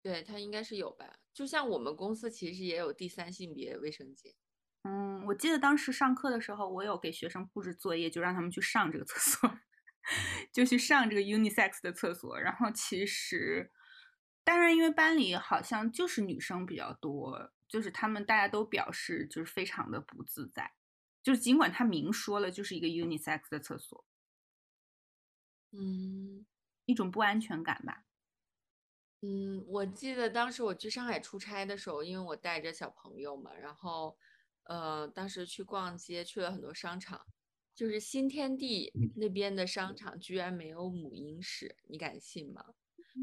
对，它应该是有吧。就像我们公司其实也有第三性别卫生间。嗯，我记得当时上课的时候，我有给学生布置作业，就让他们去上这个厕所，就去上这个 Unisex 的厕所。然后其实，当然因为班里好像就是女生比较多，就是他们大家都表示就是非常的不自在，就是尽管他明说了就是一个 Unisex 的厕所，嗯。一种不安全感吧。嗯，我记得当时我去上海出差的时候，因为我带着小朋友嘛，然后，呃，当时去逛街，去了很多商场，就是新天地那边的商场居然没有母婴室，你敢信吗？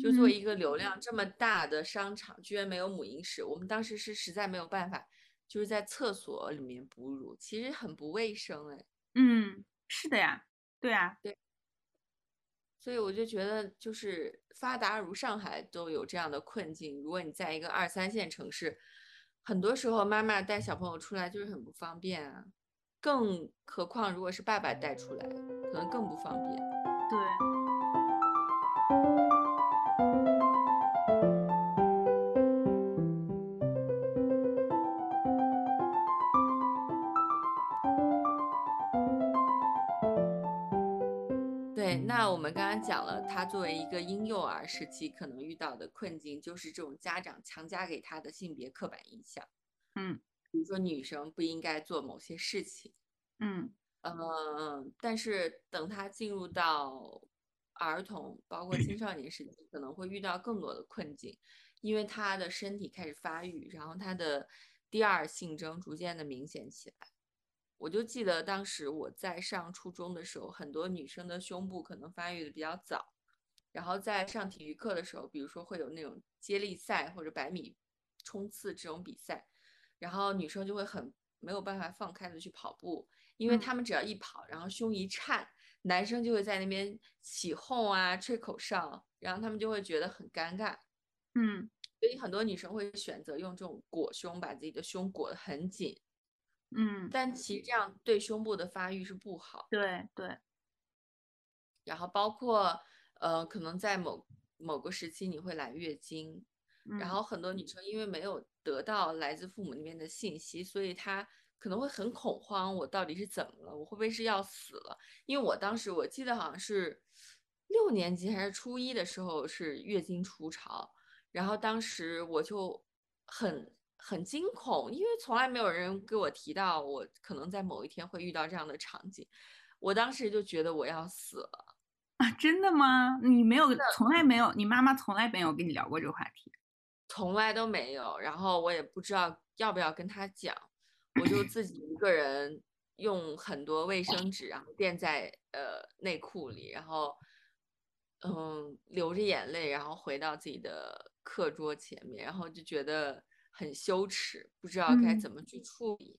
就作为一个流量这么大的商场，居然没有母婴室，我们当时是实在没有办法，就是在厕所里面哺乳，其实很不卫生哎。嗯，是的呀，对啊，对。所以我就觉得，就是发达如上海都有这样的困境，如果你在一个二三线城市，很多时候妈妈带小朋友出来就是很不方便啊，更何况如果是爸爸带出来，可能更不方便。对。那我们刚刚讲了，他作为一个婴幼儿时期可能遇到的困境，就是这种家长强加给他的性别刻板印象。嗯，比如说女生不应该做某些事情。嗯嗯，但是等他进入到儿童，包括青少年时期，可能会遇到更多的困境，因为他的身体开始发育，然后他的第二性征逐渐的明显起来。我就记得当时我在上初中的时候，很多女生的胸部可能发育的比较早，然后在上体育课的时候，比如说会有那种接力赛或者百米冲刺这种比赛，然后女生就会很没有办法放开的去跑步，因为她们只要一跑，然后胸一颤，男生就会在那边起哄啊、吹口哨，然后他们就会觉得很尴尬。嗯，所以很多女生会选择用这种裹胸，把自己的胸裹得很紧。嗯，但其实这样对胸部的发育是不好。对对。然后包括呃，可能在某某个时期你会来月经，然后很多女生因为没有得到来自父母那边的信息，所以她可能会很恐慌，我到底是怎么了？我会不会是要死了？因为我当时我记得好像是六年级还是初一的时候是月经初潮，然后当时我就很。很惊恐，因为从来没有人给我提到我可能在某一天会遇到这样的场景，我当时就觉得我要死了啊！真的吗？你没有，从来没有，你妈妈从来没有跟你聊过这个话题，从来都没有。然后我也不知道要不要跟她讲，我就自己一个人用很多卫生纸，然后垫在呃内裤里，然后嗯流着眼泪，然后回到自己的课桌前面，然后就觉得。很羞耻，不知道该怎么去处理。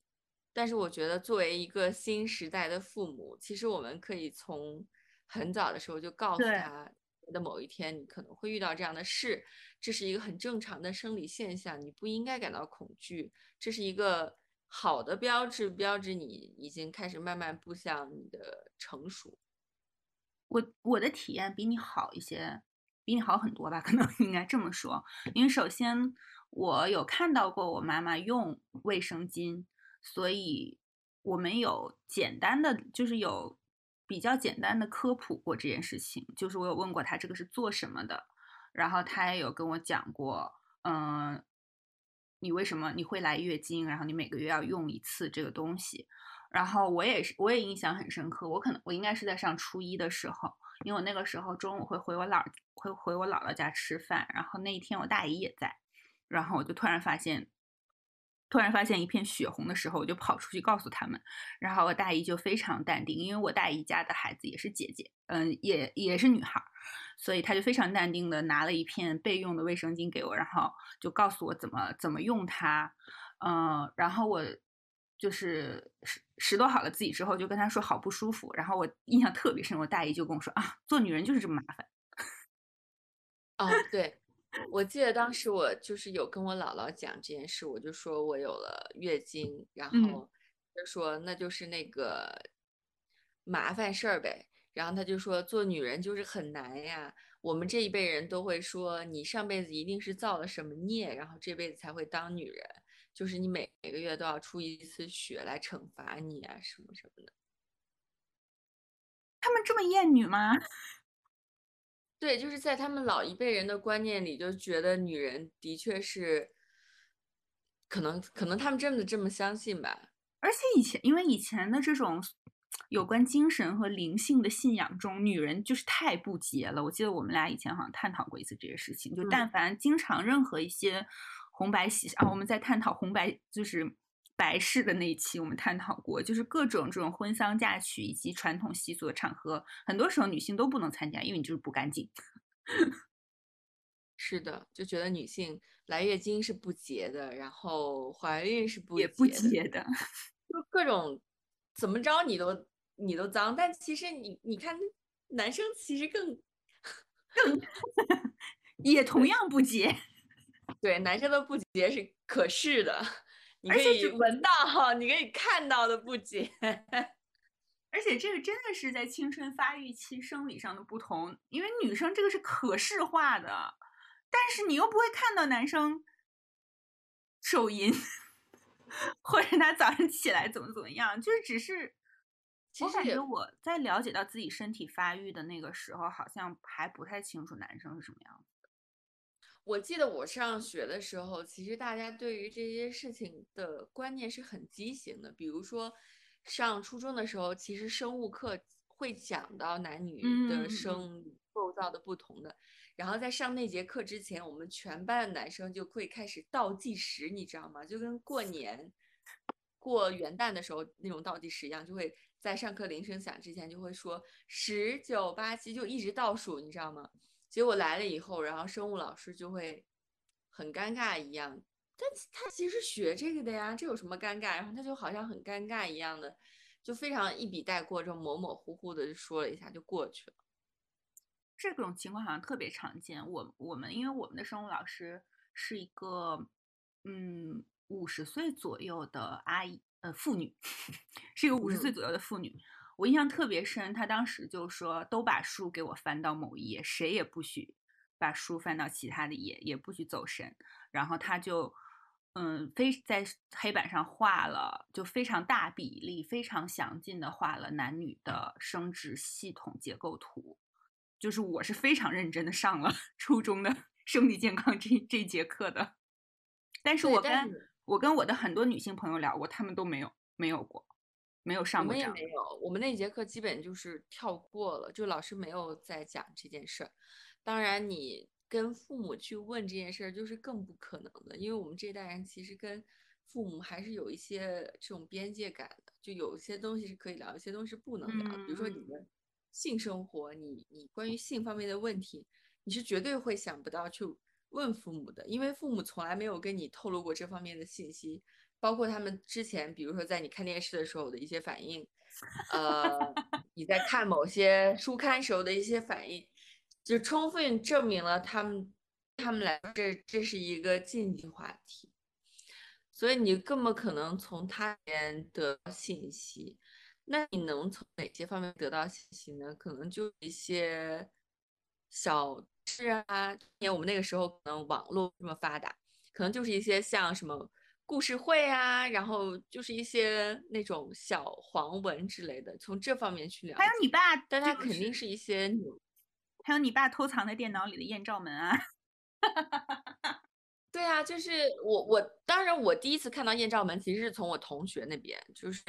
但是我觉得，作为一个新时代的父母，其实我们可以从很早的时候就告诉他，的某一天你可能会遇到这样的事，这是一个很正常的生理现象，你不应该感到恐惧，这是一个好的标志，标志你已经开始慢慢步向你的成熟。我我的体验比你好一些，比你好很多吧？可能应该这么说，因为首先。我有看到过我妈妈用卫生巾，所以我们有简单的，就是有比较简单的科普过这件事情。就是我有问过她这个是做什么的，然后她也有跟我讲过，嗯，你为什么你会来月经，然后你每个月要用一次这个东西。然后我也是，我也印象很深刻。我可能我应该是在上初一的时候，因为我那个时候中午会回我姥会回我姥姥家吃饭，然后那一天我大姨也在。然后我就突然发现，突然发现一片血红的时候，我就跑出去告诉他们。然后我大姨就非常淡定，因为我大姨家的孩子也是姐姐，嗯，也也是女孩，所以她就非常淡定的拿了一片备用的卫生巾给我，然后就告诉我怎么怎么用它。嗯，然后我就是拾拾掇好了自己之后，就跟她说好不舒服。然后我印象特别深，我大姨就跟我说啊，做女人就是这么麻烦。哦，对。我记得当时我就是有跟我姥姥讲这件事，我就说我有了月经，然后就说那就是那个麻烦事儿呗。然后他就说做女人就是很难呀，我们这一辈人都会说你上辈子一定是造了什么孽，然后这辈子才会当女人，就是你每每个月都要出一次血来惩罚你啊什么什么的。他们这么厌女吗？对，就是在他们老一辈人的观念里，就觉得女人的确是，可能可能他们真的这么相信吧。而且以前，因为以前的这种有关精神和灵性的信仰中，女人就是太不洁了。我记得我们俩以前好像探讨过一次这些事情，就但凡经常任何一些红白喜啊，我们在探讨红白就是。白事的那一期我们探讨过，就是各种这种婚丧嫁娶以及传统习俗的场合，很多时候女性都不能参加，因为你就是不干净。是的，就觉得女性来月经是不洁的，然后怀孕是不也不洁的，就各种怎么着你都你都脏，但其实你你看男生其实更更 也同样不洁。对，男生的不洁是可视的，你可以而且就闻到，哈你可以看到的不洁。而且这个真的是在青春发育期生理上的不同，因为女生这个是可视化的，但是你又不会看到男生手淫，或者他早上起来怎么怎么样，就是只是。我感觉我在了解到自己身体发育的那个时候，好像还不太清楚男生是什么样子。我记得我上学的时候，其实大家对于这些事情的观念是很畸形的。比如说，上初中的时候，其实生物课会讲到男女的生理构造的不同的。然后在上那节课之前，我们全班的男生就会开始倒计时，你知道吗？就跟过年、过元旦的时候那种倒计时一样，就会在上课铃声响之前就会说十九八七，就一直倒数，你知道吗？结果来了以后，然后生物老师就会很尴尬一样，但他其实学这个的呀，这有什么尴尬？然后他就好像很尴尬一样的，就非常一笔带过，就模模糊糊的就说了一下就过去了。这种情况好像特别常见。我我们因为我们的生物老师是一个嗯五十岁左右的阿姨，呃妇女，是一个五十岁嗯左右的妇女。我印象特别深，他当时就说都把书给我翻到某一页，谁也不许把书翻到其他的页，也不许走神。然后他就嗯非在黑板上画了，就非常大比例、非常详尽的画了男女的生殖系统结构图。就是我是非常认真的上了 初中的 生理健康这这节课的，但是我跟我跟我的很多女性朋友聊过，她们都没有没有过，没有上过这样的。没有，我们那节课基本就是跳过了，就老师没有再讲这件事儿。当然，你跟父母去问这件事儿，就是更不可能的，因为我们这一代人其实跟父母还是有一些这种边界感的，就有些东西是可以聊，有些东西是不能聊。比如说你嗯的性生活，你你关于性方面的问题，你是绝对会想不到去问父母的，因为父母从来没有跟你透露过这方面的信息，包括他们之前，比如说在你看电视的时候的一些反应，呃，你在看某些书刊时候的一些反应，就充分证明了他们他们来这这是一个禁忌话题，所以你更不可能从他边得到信息。那你能从哪些方面得到信息呢？可能就一些小事啊。年我们那个时候可能网络这么发达，可能就是一些像什么故事会啊，然后就是一些那种小黄文之类的，从这方面去聊。还有你爸，但他肯定是一些你还有你爸偷藏在电脑里的艳照门啊。对啊，就是我我当然我第一次看到艳照门，其实是从我同学那边，就是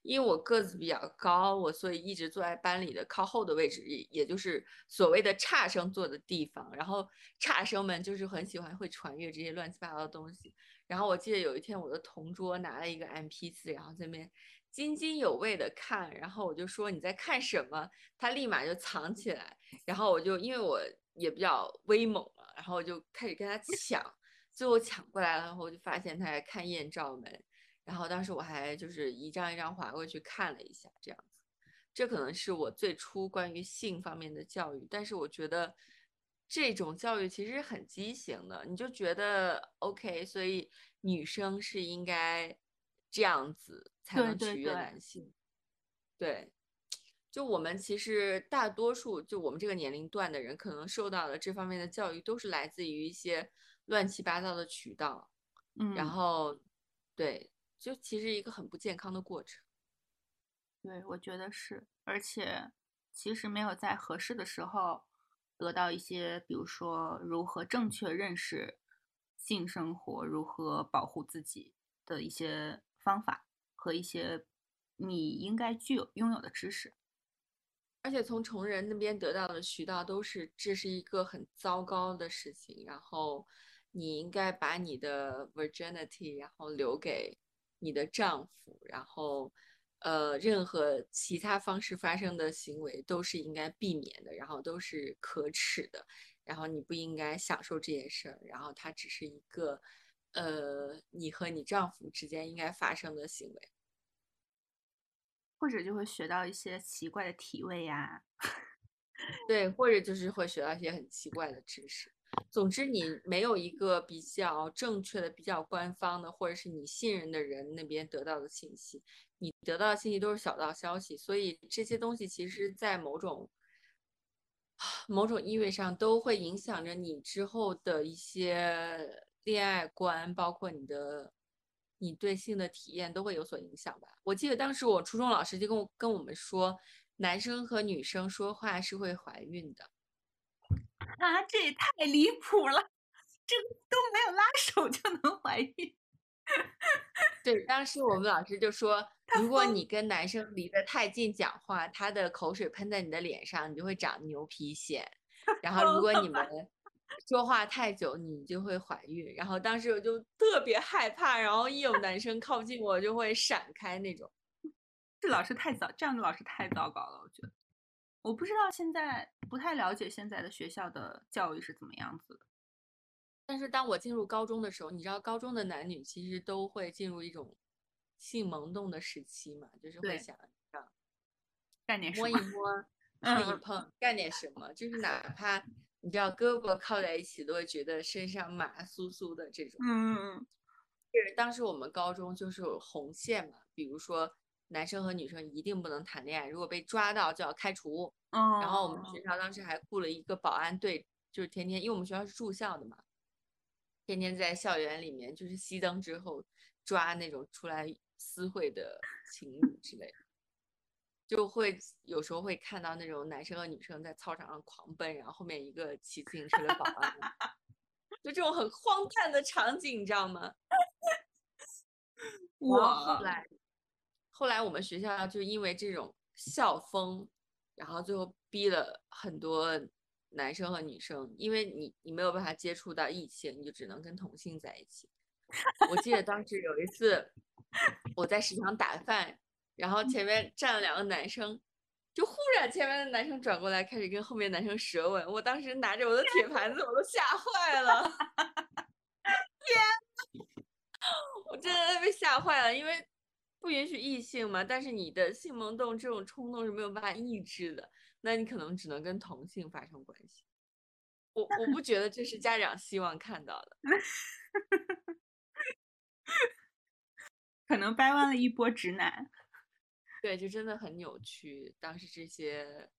因为我个子比较高，我所以一直坐在班里的靠后的位置，也也就是所谓的差生坐的地方。然后差生们就是很喜欢会传阅这些乱七八糟的东西。然后我记得有一天我的同桌拿了一个 MP4，然后在那边津津有味的看，然后我就说你在看什么？他立马就藏起来，然后我就因为我也比较威猛嘛，然后我就开始跟他抢。最后抢过来了，然后我就发现他在看艳照门，然后当时我还就是一张一张划过去看了一下，这样子，这可能是我最初关于性方面的教育，但是我觉得这种教育其实很畸形的，你就觉得 OK，所以女生是应该这样子才能取悦对对男性，对。就我们其实大多数，就我们这个年龄段的人，可能受到的这方面的教育，都是来自于一些乱七八糟的渠道，嗯，然后，对，就其实一个很不健康的过程。对，我觉得是，而且其实没有在合适的时候得到一些，比如说如何正确认识性生活，如何保护自己的一些方法和一些你应该具有拥有的知识。而且从成人那边得到的渠道都是这是一个很糟糕的事情，然后你应该把你的 virginity 然后留给你的丈夫，然后呃任何其他方式发生的行为都是应该避免的，然后都是可耻的，然后你不应该享受这件事儿，然后它只是一个，呃，你和你丈夫之间应该发生的行为，或者就会学到一些奇怪的体位呀，对，或者就是会学到一些很奇怪的知识。总之，你没有一个比较正确的、比较官方的，或者是你信任的人那边得到的信息，你得到的信息都是小道消息，所以这些东西其实，在某种。某种意味上都会影响着你之后的一些恋爱观，包括你的你对性的体验都会有所影响吧。我记得当时我初中老师就跟我跟我们说，男生和女生说话是会怀孕的。啊，这也太离谱了，这都没有拉手就能怀孕。对，当时我们老师就说，如果你跟男生离得太近讲话，他的口水喷在你的脸上，你就会长牛皮癣。然后如果你们说话太久，你就会怀孕。然后当时我就特别害怕，然后一有男生靠近我，就会闪开那种。这老师太糟，这样的老师太糟糕了，我觉得。我不知道现在不太了解现在的学校的教育是怎么样子的。但是当我进入高中的时候，你知道高中的男女其实都会进入一种性萌动的时期嘛，就是会想干点什么摸一摸、碰一碰，干点什么，就是哪怕你知道胳膊靠在一起，都会觉得身上麻酥酥的这种。嗯嗯嗯。是当时我们高中就是有红线嘛，比如说男生和女生一定不能谈恋爱，如果被抓到就要开除。嗯。然后我们学校当时还雇了一个保安队，就是天天，因为我们学校是住校的嘛。天天在校园里面，就是熄灯之后抓那种出来私会的情侣之类的，就会有时候会看到那种男生和女生在操场上狂奔，然后后面一个骑自行车的保安，就这种很荒诞的场景，你知道吗？我后来，后来我们学校就因为这种校风，然后最后逼了很多。男生和女生，因为你你没有办法接触到异性，你就只能跟同性在一起。我记得当时有一次，我在食堂打饭，然后前面站了两个男生，就忽然前面的男生转过来开始跟后面男生舌吻，我当时拿着我的铁盘子，我都吓坏了。天，我真的被吓坏了，因为不允许异性嘛，但是你的性萌动这种冲动是没有办法抑制的。那你可能只能跟同性发生关系，我我不觉得这是家长希望看到的，可能掰弯了一波直男，对，就真的很扭曲。当时这些，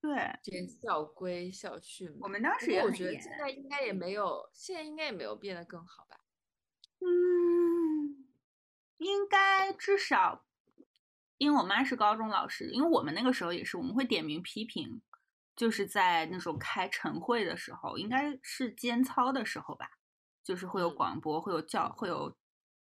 对这些校规校训，我们当时也我觉得现在应该也没有，现在应该也没有变得更好吧？嗯，应该至少。因为我妈是高中老师，因为我们那个时候也是，我们会点名批评，就是在那种开晨会的时候，应该是监操的时候吧，就是会有广播，会有教，会有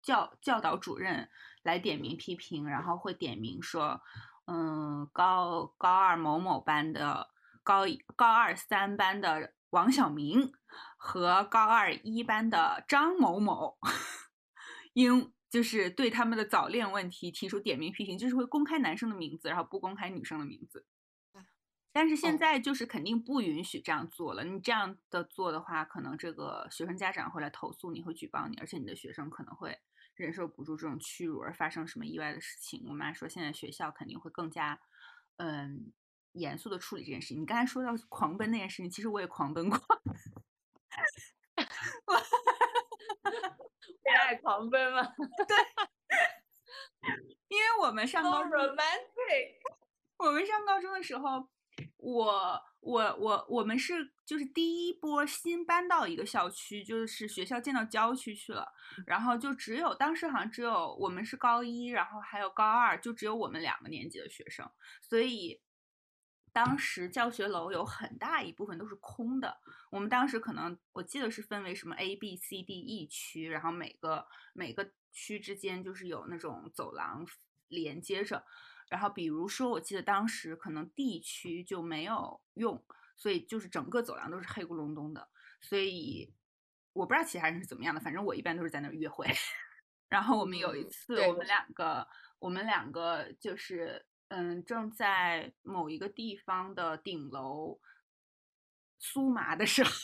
教教导主任来点名批评，然后会点名说，嗯，高高二某某班的高高二三班的王小明和高二一班的张某某，因。就是对他们的早恋问题提出点名批评，就是会公开男生的名字，然后不公开女生的名字。但是现在就是肯定不允许这样做了。你这样的做的话，可能这个学生家长会来投诉你，会举报你，而且你的学生可能会忍受不住这种屈辱而发生什么意外的事情。我妈说，现在学校肯定会更加嗯严肃的处理这件事情。你刚才说到狂奔那件事情，其实我也狂奔过。恋爱狂奔吗？对，因为我们上高中，我们上高中的时候，我我我我们是就是第一波新搬到一个校区，就是学校建到郊区去了，然后就只有当时好像只有我们是高一，然后还有高二，就只有我们两个年级的学生，所以。当时教学楼有很大一部分都是空的。我们当时可能我记得是分为什么 A、B、C、D、E 区，然后每个每个区之间就是有那种走廊连接着。然后比如说，我记得当时可能 D 区就没有用，所以就是整个走廊都是黑咕隆咚的。所以我不知道其他人是怎么样的，反正我一般都是在那儿约会。然后我们有一次，我们两个，我们两个就是。嗯，正在某一个地方的顶楼酥麻的时候。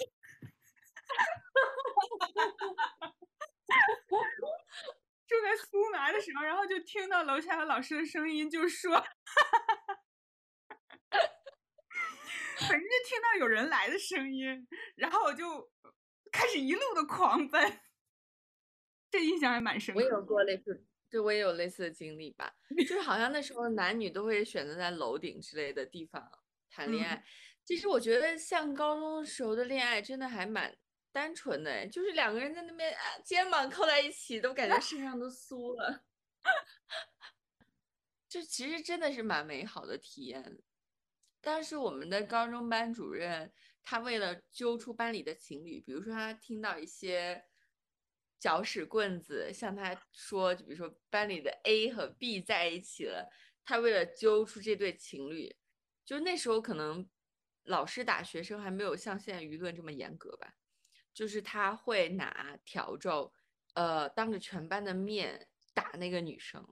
正在酥麻的时候，然后就听到楼下的老师的声音，就说，哈哈哈反正就听到有人来的声音，然后我就开始一路的狂奔，这印象还蛮深刻。我有过类似，对我也有类似的经历吧，就是好像那时候男女都会选择在楼顶之类的地方谈恋爱。其实我觉得像高中时候的恋爱，真的还蛮。单纯的，就是两个人在那边啊，肩膀靠在一起，都感觉身上都酥了。就其实真的是蛮美好的体验。但是我们的高中班主任，他为了揪出班里的情侣，比如说他听到一些搅屎棍子向他说，就比如说班里的 A 和 B 在一起了，他为了揪出这对情侣，就那时候可能老师打学生还没有像现在舆论这么严格吧。就是他会拿笤帚，呃，当着全班的面打那个女生，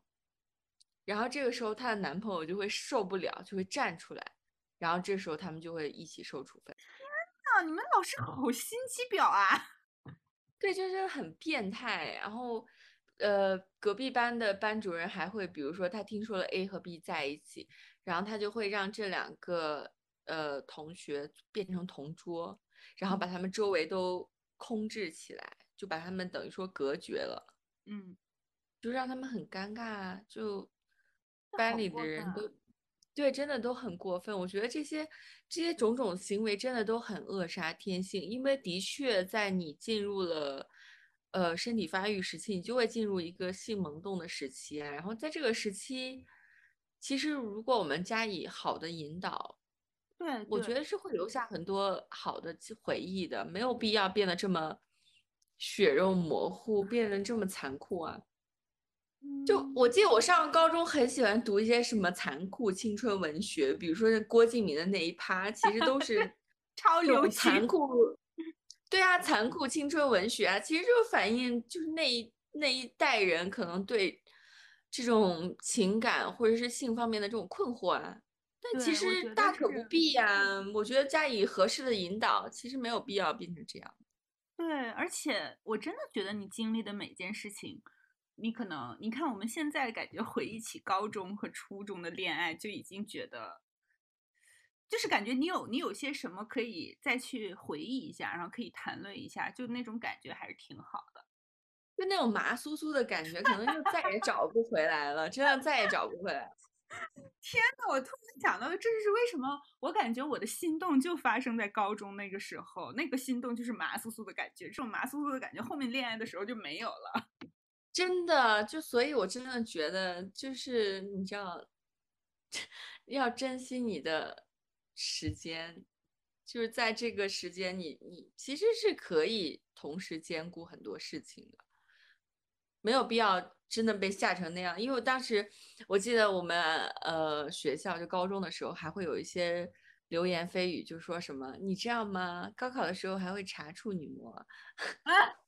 然后这个时候她的男朋友就会受不了，就会站出来，然后这时候他们就会一起受处分。天呐，你们老师好心机婊啊！对，就是很变态。然后，呃，隔壁班的班主任还会，比如说他听说了 A 和 B 在一起，然后他就会让这两个呃同学变成同桌，然后把他们周围都。空置起来，就把他们等于说隔绝了，嗯，就让他们很尴尬，就班里的人都对，真的都很过分。我觉得这些这些种种行为真的都很扼杀天性，因为的确在你进入了呃身体发育时期，你就会进入一个性萌动的时期啊。然后在这个时期，其实如果我们加以好的引导。对，我觉得是会留下很多好的回忆的，没有必要变得这么血肉模糊，变得这么残酷啊！就我记得我上高中很喜欢读一些什么残酷青春文学，比如说像郭敬明的那一趴，其实都是 超有残酷。对啊，残酷青春文学啊，其实就反映就是那一那一代人可能对这种情感或者是性方面的这种困惑啊。但其实大可不必呀，我觉得加以合适的引导，其实没有必要变成这样。对，而且我真的觉得你经历的每件事情，你可能你看我们现在感觉回忆起高中和初中的恋爱，就已经觉得，就是感觉你有你有些什么可以再去回忆一下，然后可以谈论一下，就那种感觉还是挺好的。就那种麻酥酥的感觉，可能就再也找不回来了，真的再也找不回来了。天呐，我突然想到了，这是为什么？我感觉我的心动就发生在高中那个时候，那个心动就是麻酥酥的感觉，这种麻酥酥的感觉后面恋爱的时候就没有了。真的，就所以，我真的觉得，就是你知道，要珍惜你的时间，就是在这个时间，你你其实是可以同时兼顾很多事情的，没有必要。真的被吓成那样，因为我当时我记得我们呃学校就高中的时候还会有一些流言蜚语，就说什么你知道吗？高考的时候还会查处女膜啊！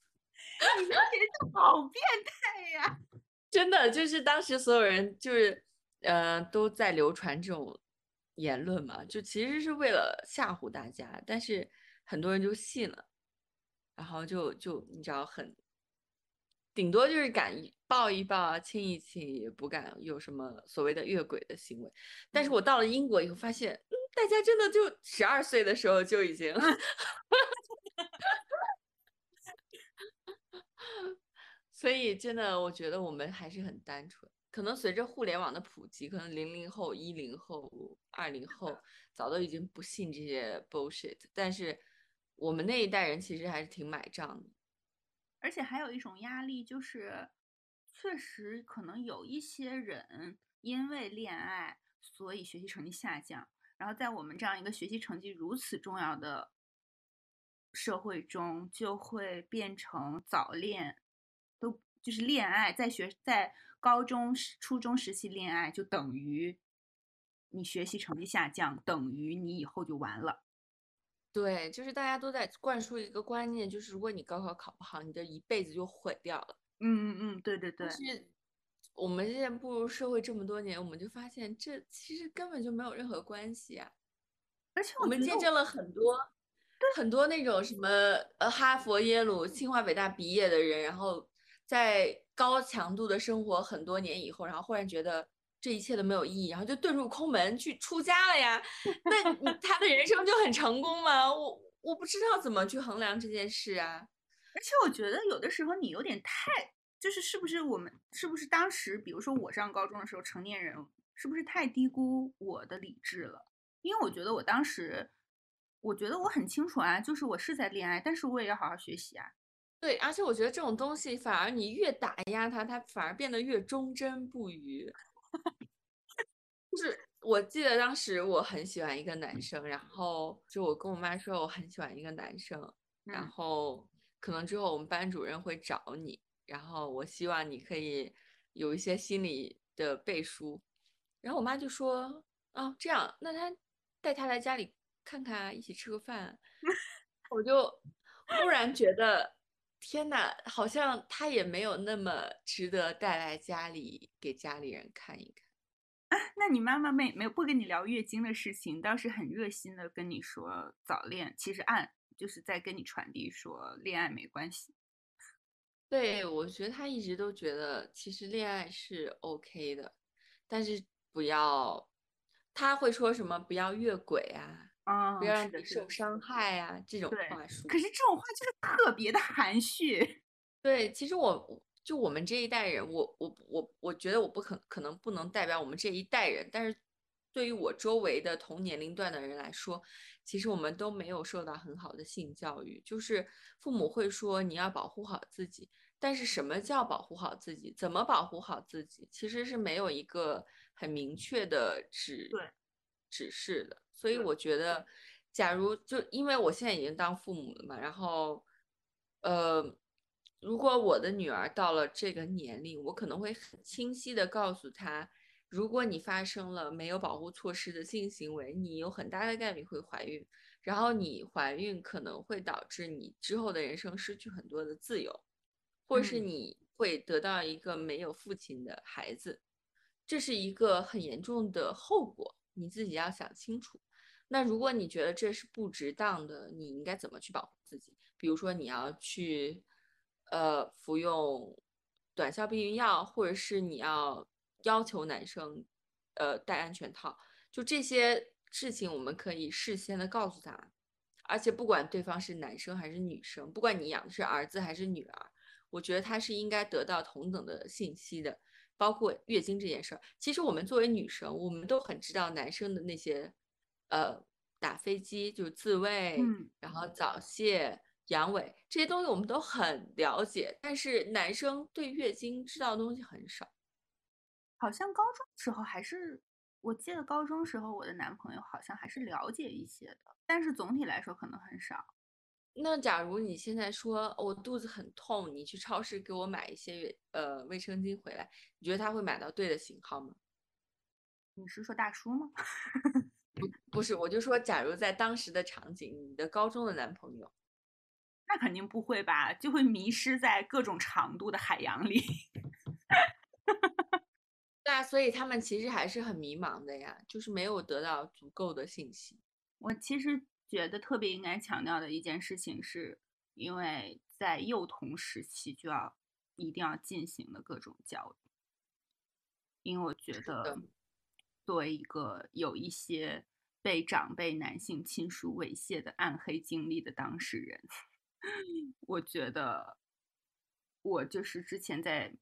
你们学校好变态呀！真的就是当时所有人就是呃都在流传这种言论嘛，就其实是为了吓唬大家，但是很多人就信了，然后就就你知道很。顶多就是敢抱一抱、亲一亲，也不敢有什么所谓的越轨的行为。但是我到了英国以后，发现，嗯，大家真的就十二岁的时候就已经，所以真的，我觉得我们还是很单纯。可能随着互联网的普及，可能零零后、一零后、二零后 早都已经不信这些 bullshit，但是我们那一代人其实还是挺买账的。而且还有一种压力，就是确实可能有一些人因为恋爱，所以学习成绩下降。然后在我们这样一个学习成绩如此重要的社会中，就会变成早恋，都就是恋爱，在学在高中、初中时期恋爱，就等于你学习成绩下降，等于你以后就完了。对，就是大家都在灌输一个观念，就是如果你高考考不好，你的一辈子就毁掉了。嗯嗯嗯，对对对。是我们现在步入社会这么多年，我们就发现这其实根本就没有任何关系啊。而且我们见证了很多很多那种什么呃哈佛、耶鲁、清华、北大毕业的人，然后在高强度的生活很多年以后，然后忽然觉得这一切都没有意义，然后就遁入空门去出家了呀。那 他的人生就很成功吗？我我不知道怎么去衡量这件事啊。而且我觉得有的时候你有点太，就是是不是我们是不是当时，比如说我上高中的时候，成年人是不是太低估我的理智了？因为我觉得我当时，我觉得我很清楚啊，就是我是在恋爱，但是我也要好好学习啊。对，而且我觉得这种东西反而你越打压他，他反而变得越忠贞不渝。就是我记得当时我很喜欢一个男生，然后就我跟我妈说我很喜欢一个男生，然后可能之后我们班主任会找你，然后我希望你可以有一些心理的背书。然后我妈就说：“哦，这样，那他带他来家里看看，一起吃个饭。”我就忽然觉得。天呐，好像他也没有那么值得带来家里给家里人看一看。那你妈妈没没有不跟你聊月经的事情，倒是很热心的跟你说早恋，其实暗就是在跟你传递说恋爱没关系。对，我觉得他一直都觉得其实恋爱是 OK 的，但是不要，他会说什么不要越轨啊。啊，不要让你受伤害啊！这种话术，可是这种话就是特别的含蓄。对，其实我就我们这一代人，我我我我觉得我不可可能不能代表我们这一代人，但是对于我周围的同年龄段的人来说，其实我们都没有受到很好的性教育。就是父母会说你要保护好自己，但是什么叫保护好自己？怎么保护好自己？其实是没有一个很明确的指指示的。所以我觉得，假如就因为我现在已经当父母了嘛，然后，呃，如果我的女儿到了这个年龄，我可能会很清晰的告诉她，如果你发生了没有保护措施的性行为，你有很大的概率会怀孕，然后你怀孕可能会导致你之后的人生失去很多的自由，或者是你会得到一个没有父亲的孩子，这是一个很严重的后果，你自己要想清楚。那如果你觉得这是不值当的，你应该怎么去保护自己？比如说你要去，呃，服用短效避孕药，或者是你要要求男生，呃，戴安全套，就这些事情我们可以事先的告诉他。而且不管对方是男生还是女生，不管你养的是儿子还是女儿，我觉得他是应该得到同等的信息的。包括月经这件事儿，其实我们作为女生，我们都很知道男生的那些。呃，打飞机就是自慰，然后早泄、阳痿这些东西我们都很了解，但是男生对月经知道的东西很少。好像高中时候还是，我记得高中时候我的男朋友好像还是了解一些的，但是总体来说可能很少。那假如你现在说我肚子很痛，你去超市给我买一些呃卫生巾回来，你觉得他会买到对的型号吗？你是说大叔吗？不不是，我就说，假如在当时的场景，你的高中的男朋友，那肯定不会吧，就会迷失在各种长度的海洋里。对啊，所以他们其实还是很迷茫的呀，就是没有得到足够的信息。我其实觉得特别应该强调的一件事情，是因为在幼童时期就要一定要进行的各种教育，因为我觉得。作为一个有一些被长辈男性亲属猥亵的暗黑经历的当事人，我觉得我就是之前在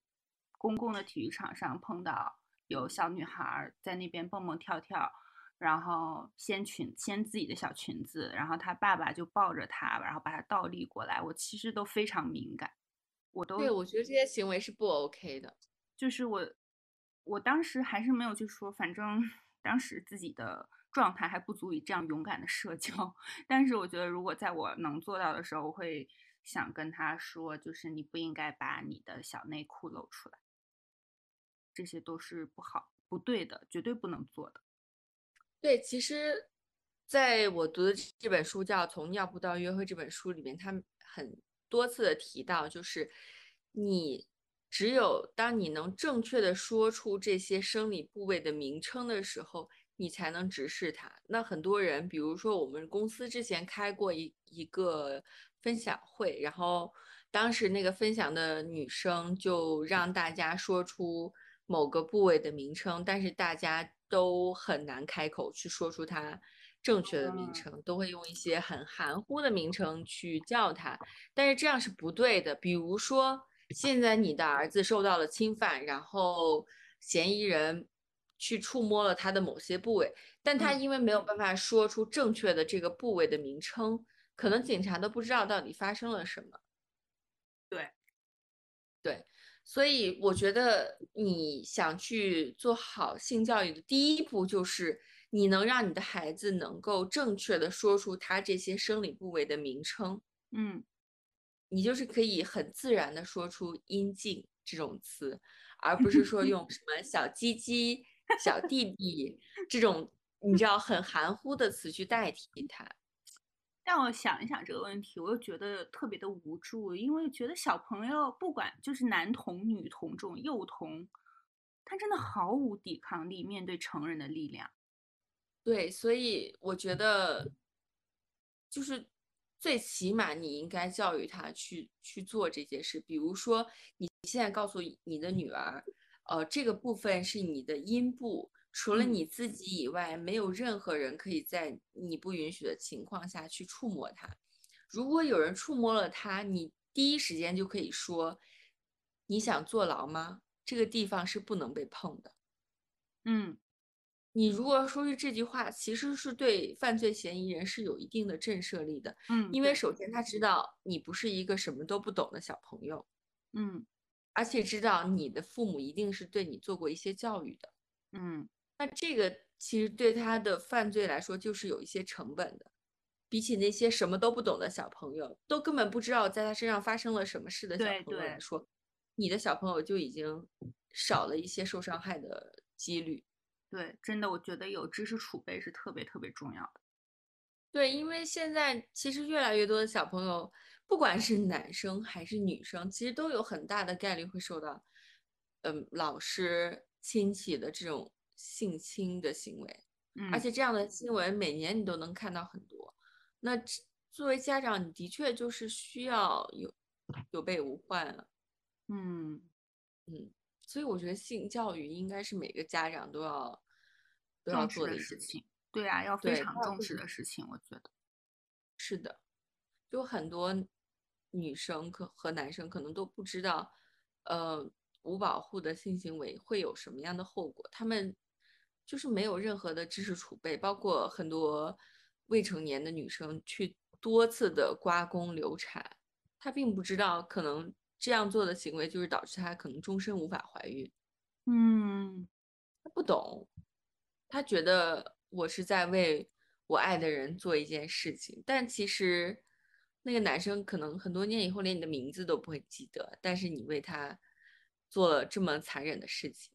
公共的体育场上碰到有小女孩在那边蹦蹦跳跳，然后掀裙掀自己的小裙子，然后她爸爸就抱着她，然后把她倒立过来，我其实都非常敏感，我都对我觉得这些行为是不 OK 的，就是我。我当时还是没有去说，反正当时自己的状态还不足以这样勇敢的社交。但是我觉得，如果在我能做到的时候，我会想跟他说，就是你不应该把你的小内裤露出来，这些都是不好、不对的，绝对不能做的。对，其实在我读的这本书叫《从尿布到约会》这本书里面，他很多次的提到，就是你。只有当你能正确的说出这些生理部位的名称的时候，你才能直视他。那很多人，比如说我们公司之前开过一一个分享会，然后当时那个分享的女生就让大家说出某个部位的名称，但是大家都很难开口去说出它正确的名称，都会用一些很含糊的名称去叫它，但是这样是不对的。比如说，现在你的儿子受到了侵犯，然后嫌疑人。去触摸了他的某些部位，但他因为没有办法说出正确的这个部位的名称，可能警察都不知道到底发生了什么。对，对，所以我觉得你想去做好性教育的第一步，就是你能让你的孩子能够正确的说出他这些生理部位的名称。嗯，你就是可以很自然的说出阴茎这种词，而不是说用 什么小鸡鸡。小弟弟这种 你知道很含糊的词去代替他，但我想一想这个问题，我又觉得特别的无助，因为觉得小朋友不管就是男童、女童这种幼童，他真的毫无抵抗力面对成人的力量。对，所以我觉得就是最起码你应该教育他去去做这件事，比如说你现在告诉你的女儿。呃，这个部分是你的阴部，除了你自己以外，没有任何人可以在你不允许的情况下去触摸它。如果有人触摸了它，你第一时间就可以说：“你想坐牢吗？”这个地方是不能被碰的。嗯，你如果说是这句话，其实是对犯罪嫌疑人是有一定的震慑力的。嗯，因为首先他知道你不是一个什么都不懂的小朋友。嗯。而且知道你的父母一定是对你做过一些教育的，嗯，那这个其实对他的犯罪来说就是有一些成本的，比起那些什么都不懂的小朋友，都根本不知道在他身上发生了什么事的小朋友来说，你的小朋友就已经少了一些受伤害的几率。对，真的，我觉得有知识储备是特别特别重要的。对，因为现在其实越来越多的小朋友。不管是男生还是女生，其实都有很大的概率会受到，嗯，老师、亲戚的这种性侵的行为，而且这样的新闻每年你都能看到很多。那作为家长，你的确就是需要有有备无患了。嗯嗯，所以我觉得性教育应该是每个家长都要都要做的事情。对啊，要非常重视的事情，我觉得是的，就很多。女生可和男生可能都不知道，呃，无保护的性行为会有什么样的后果。他们就是没有任何的知识储备，包括很多未成年的女生去多次的刮宫流产，她并不知道可能这样做的行为就是导致她可能终身无法怀孕。嗯，她不懂，她觉得我是在为我爱的人做一件事情，但其实。那个男生可能很多年以后连你的名字都不会记得，但是你为他做了这么残忍的事情，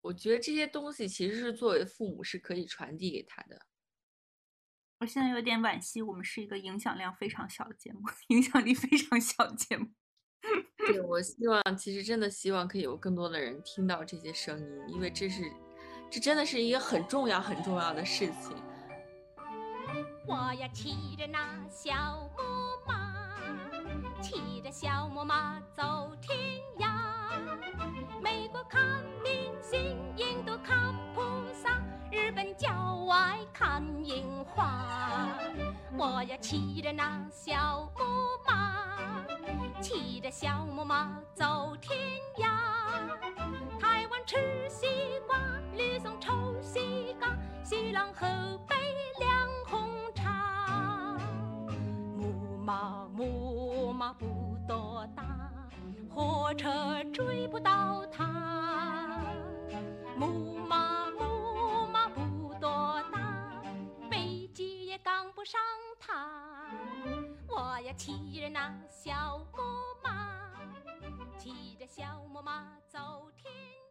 我觉得这些东西其实是作为父母是可以传递给他的。我现在有点惋惜，我们是一个影响量非常小的节目，影响力非常小的节目。对，我希望其实真的希望可以有更多的人听到这些声音，因为这是这真的是一个很重要很重要的事情。我要骑着那小木马，骑着小木马走天涯。美国看明星，印度看菩萨，日本郊外看樱花。我要骑着那小木马，骑着小木马走天涯。台湾吃西瓜，吕宋抽西瓜，西朗河北两红。马木马不多大，火车追不到它。木马木马不多大，飞机也赶不上它。我要骑着那小木马，骑着小木马走天涯。